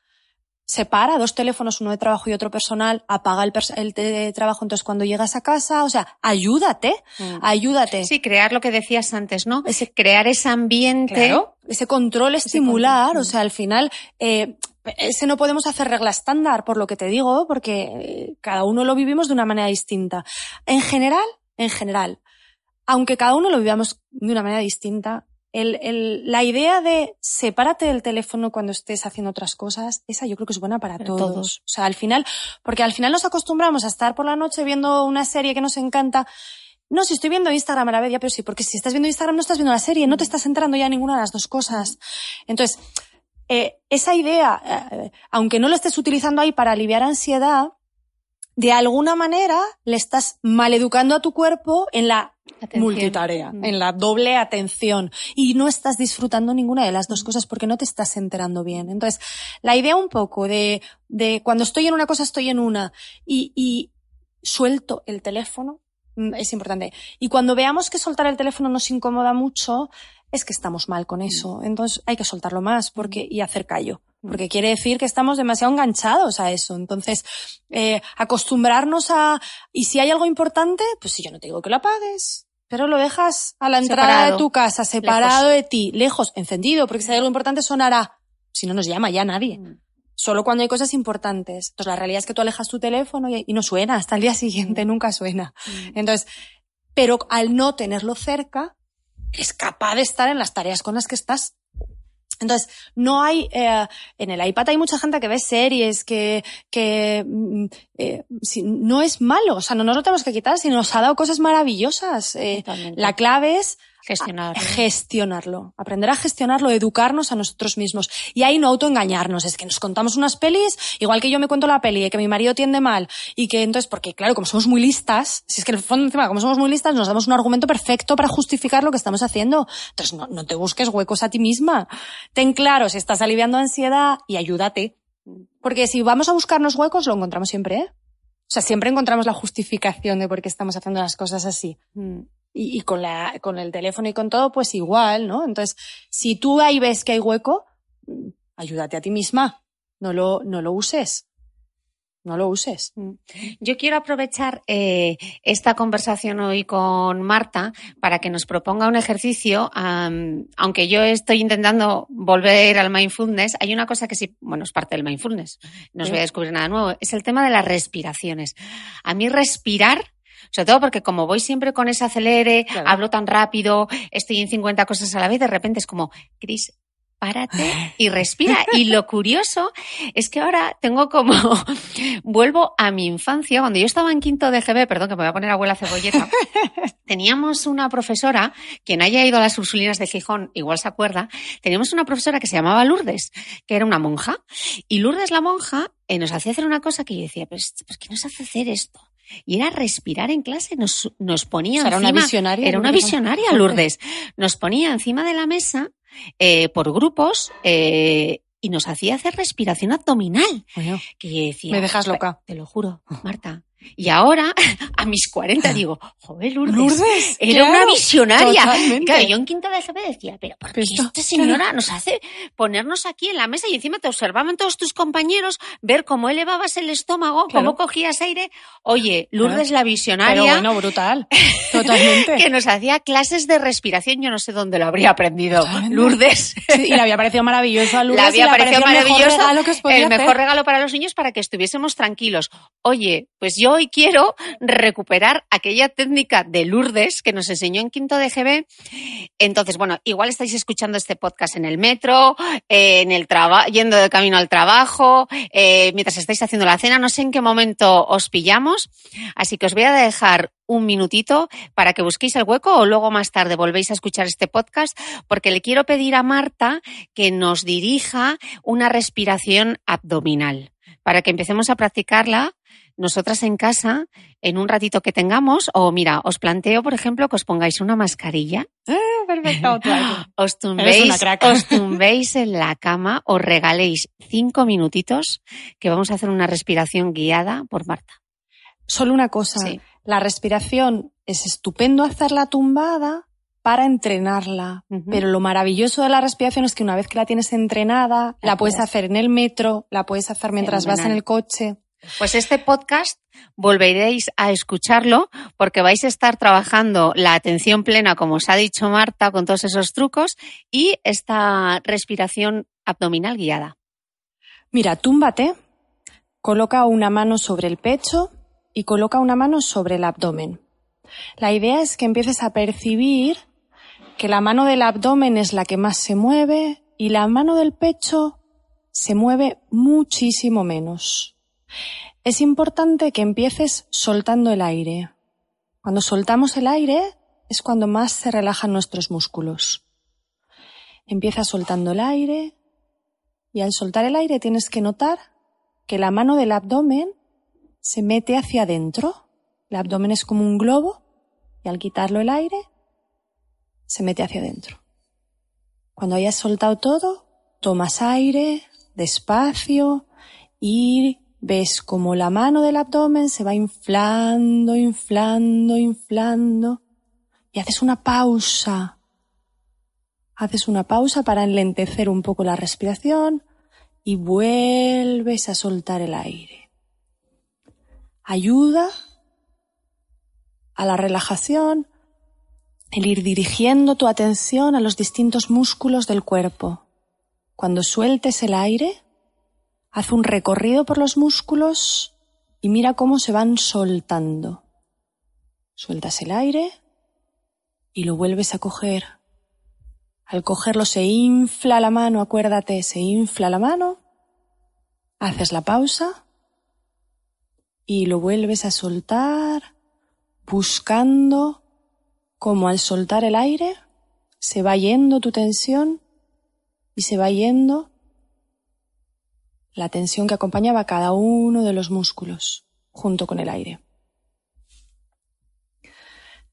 separa dos teléfonos, uno de trabajo y otro personal, apaga el, pers- el de trabajo, entonces cuando llegas a casa, o sea, ayúdate, Mm. ayúdate. Sí, crear lo que decías antes, ¿no? Ese- crear ese ambiente. Claro, ese control estimular, control, o sea, al final, eh, ese no podemos hacer regla estándar, por lo que te digo, porque eh, cada uno lo vivimos de una manera distinta. En general, en general, aunque cada uno lo vivamos de una manera distinta, el, el- la idea de sepárate del teléfono cuando estés haciendo otras cosas, esa yo creo que es buena para todos. todos. O sea, al final, porque al final nos acostumbramos a estar por la noche viendo una serie que nos encanta. No, si estoy viendo Instagram a la vez, ya, pero sí, porque si estás viendo Instagram no estás viendo la serie, no te estás enterando ya en ninguna de las dos cosas. Entonces, eh, esa idea, eh, aunque no lo estés utilizando ahí para aliviar ansiedad, de alguna manera le estás maleducando a tu cuerpo en la Atención. multitarea, Mm. en la doble atención. Y no estás disfrutando ninguna de las dos cosas porque no te estás enterando bien. Entonces, la idea un poco de, de cuando estoy en una cosa, estoy en una y, y suelto el teléfono mm, es importante. Y cuando veamos que soltar el teléfono nos incomoda mucho, es que estamos mal con eso. Entonces hay que soltarlo más porque, y hacer callo. Porque quiere decir que estamos demasiado enganchados a eso. Entonces, eh, acostumbrarnos a, y si hay algo importante, pues si yo no te digo que lo apagues, pero lo dejas a la entrada Separado. de tu casa, separado de ti, lejos, encendido, porque si hay algo importante sonará. Si no nos llama ya nadie. Mm. Solo cuando hay cosas importantes. Entonces la realidad es que tú alejas tu teléfono y, y no suena, hasta el día siguiente nunca suena. Mm. Entonces, pero al no tenerlo cerca, es capaz de estar en las tareas con las que estás. Entonces, no hay, eh, en el iPad hay mucha gente que ve series, que, que mm, eh, si- no es malo, o sea, no nos lo tenemos que quitar, sino nos ha dado cosas maravillosas. Eh, la clave es Gestionar. gestionarlo, aprender a gestionarlo, educarnos a nosotros mismos. Y ahí no autoengañarnos, es que nos contamos unas pelis, igual que yo me cuento la peli de que mi marido tiende mal, y que entonces, porque claro, como somos muy listas, si es que en el fondo encima, como somos muy listas, nos damos un argumento perfecto para justificar lo que estamos haciendo. Entonces, no, no te busques huecos a ti misma. Ten claro si estás aliviando ansiedad y ayúdate. Porque si vamos a buscarnos huecos, lo encontramos siempre, ¿eh? O sea, siempre encontramos la justificación de por qué estamos haciendo las cosas así. Y, y con, la, con el teléfono y con todo, pues igual, ¿no? Entonces, si tú ahí ves que hay hueco, mm, ayúdate a ti misma. No lo, no lo uses. no lo uses. Mm. Yo quiero aprovechar eh, esta conversación hoy con Marta para que nos proponga un ejercicio. aunque yo estoy intentando volver al mindfulness, hay una cosa que sí, bueno, es parte del mindfulness, no os voy a descubrir nada nuevo, es el tema de las respiraciones. A mí respirar sobre todo porque como voy siempre con ese acelere, hablo tan rápido, estoy en 50 cosas a la vez, de repente es como, Cris, párate y respira. Y lo curioso es que ahora tengo como, vuelvo a mi infancia, cuando yo estaba en quinto de GB, perdón que me voy a poner abuela cebolleta, teníamos una profesora, quien haya ido a las Ursulinas de Gijón igual se acuerda, teníamos una profesora que se llamaba Lourdes, que era una monja, y Lourdes la monja eh, nos hacía hacer una cosa que yo decía, pues, ¿por qué nos hace hacer esto? Y era respirar en clase. Nos, nos ponía Era una visionaria. Era una visionaria, Lourdes. Nos ponía encima de la mesa eh, por grupos eh, y nos hacía hacer respiración abdominal. que decía, me dejas loca. Te lo juro, Marta. Y ahora, a mis 40, digo, joder, Lourdes, era una visionaria. Claro, yo en quinta de GB decía, pero ¿por qué esta señora nos hace ponernos aquí en la mesa y encima te observaban todos tus compañeros, ver cómo elevabas el estómago, cómo cogías aire? Oye, Lourdes la visionaria. Pero bueno, brutal. Totalmente. que nos hacía clases de respiración, yo no sé dónde lo habría aprendido. Lourdes. y le había parecido maravilloso a Lourdes. Le había parecido maravilloso. El mejor regalo para los niños para que estuviésemos tranquilos. Oye, pues yo hoy quiero recuperar aquella técnica de Lourdes que nos enseñó en quinto de GB. Entonces, bueno, igual estáis escuchando este podcast en el metro, eh, en el trabajo, yendo de camino al trabajo, eh, mientras estáis haciendo la cena, no sé en qué momento os pillamos, así que os voy a dejar un minutito para que busquéis el hueco o luego más tarde volvéis a escuchar este podcast porque le quiero pedir a Marta que nos dirija una respiración abdominal para que empecemos a practicarla nosotras en casa, en un ratito que tengamos, o mira, os planteo, por ejemplo, que os pongáis una mascarilla. Ah, perfecto. os, tumbéis, os tumbéis en la cama, os regaléis cinco minutitos, que vamos a hacer una respiración guiada por Marta. Solo una cosa. La respiración es estupendo hacerla tumbada para entrenarla. Pero lo maravilloso de la respiración es que una vez que la tienes entrenada, la, puedes hacer en el metro, la puedes hacer mientras vas en el coche. Pues este podcast volveréis a escucharlo porque vais a estar trabajando la atención plena, como os ha dicho Marta, con todos esos trucos y esta respiración abdominal guiada. Mira, túmbate, coloca una mano sobre el pecho y coloca una mano sobre el abdomen. La idea es que empieces a percibir que la mano del abdomen es la que más se mueve y la mano del pecho se mueve muchísimo menos. Es importante que empieces soltando el aire. Cuando soltamos el aire es cuando más se relajan nuestros músculos. Empieza soltando el aire y al soltar el aire tienes que notar que la mano del abdomen se mete hacia adentro. El abdomen es como un globo y al quitarlo el aire se mete hacia adentro. Cuando hayas soltado todo, tomas aire despacio y ves como la mano del abdomen se va inflando, inflando, inflando y haces una pausa. Haces una pausa para enlentecer un poco la respiración y vuelves a soltar el aire. Ayuda a la relajación el ir dirigiendo tu atención a los distintos músculos del cuerpo. Cuando sueltes el aire, Haz un recorrido por los músculos y mira cómo se van soltando. Sueltas el aire y lo vuelves a coger. Al cogerlo se infla la mano, acuérdate, se infla la mano. Haces la pausa y lo vuelves a soltar, buscando cómo al soltar el aire se va yendo tu tensión y se va yendo la tensión que acompañaba cada uno de los músculos junto con el aire.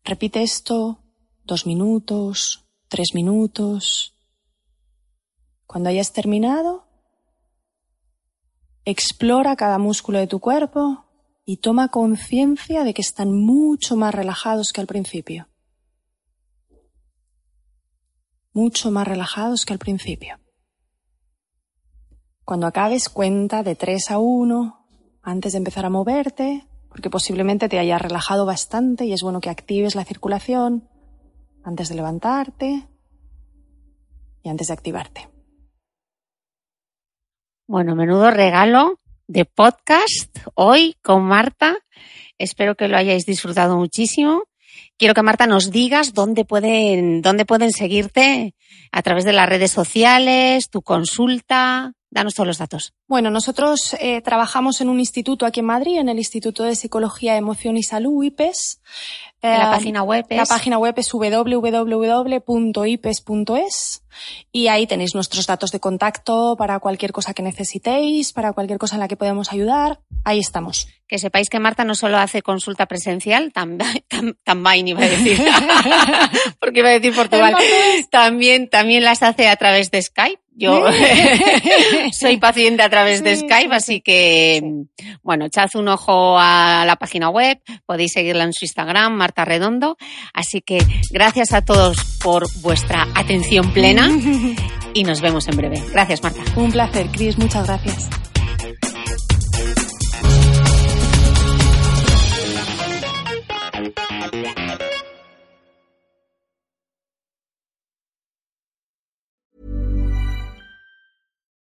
Repite esto dos minutos, tres minutos. Cuando hayas terminado, explora cada músculo de tu cuerpo y toma conciencia de que están mucho más relajados que al principio. Mucho más relajados que al principio. Cuando acabes cuenta de 3 a 1 antes de empezar a moverte, porque posiblemente te hayas relajado bastante y es bueno que actives la circulación antes de levantarte y antes de activarte. Bueno, menudo regalo de podcast hoy con Marta. Espero que lo hayáis disfrutado muchísimo. Quiero que Marta nos digas dónde pueden, dónde pueden seguirte a través de las redes sociales, tu consulta. Danos todos los datos. Bueno, nosotros eh, trabajamos en un instituto aquí en Madrid, en el Instituto de Psicología, Emoción y Salud, IPES. la eh, página web es... La página web es www.ipes.es y ahí tenéis nuestros datos de contacto para cualquier cosa que necesitéis, para cualquier cosa en la que podemos ayudar. Ahí estamos. Que sepáis que Marta no solo hace consulta presencial, también, también iba a decir, porque iba a decir Portugal, también, también las hace a través de Skype. Yo soy paciente a través de Skype, así que, bueno, echad un ojo a la página web, podéis seguirla en su Instagram, Marta Redondo. Así que gracias a todos por vuestra atención plena y nos vemos en breve. Gracias, Marta. Un placer, Cris, muchas gracias.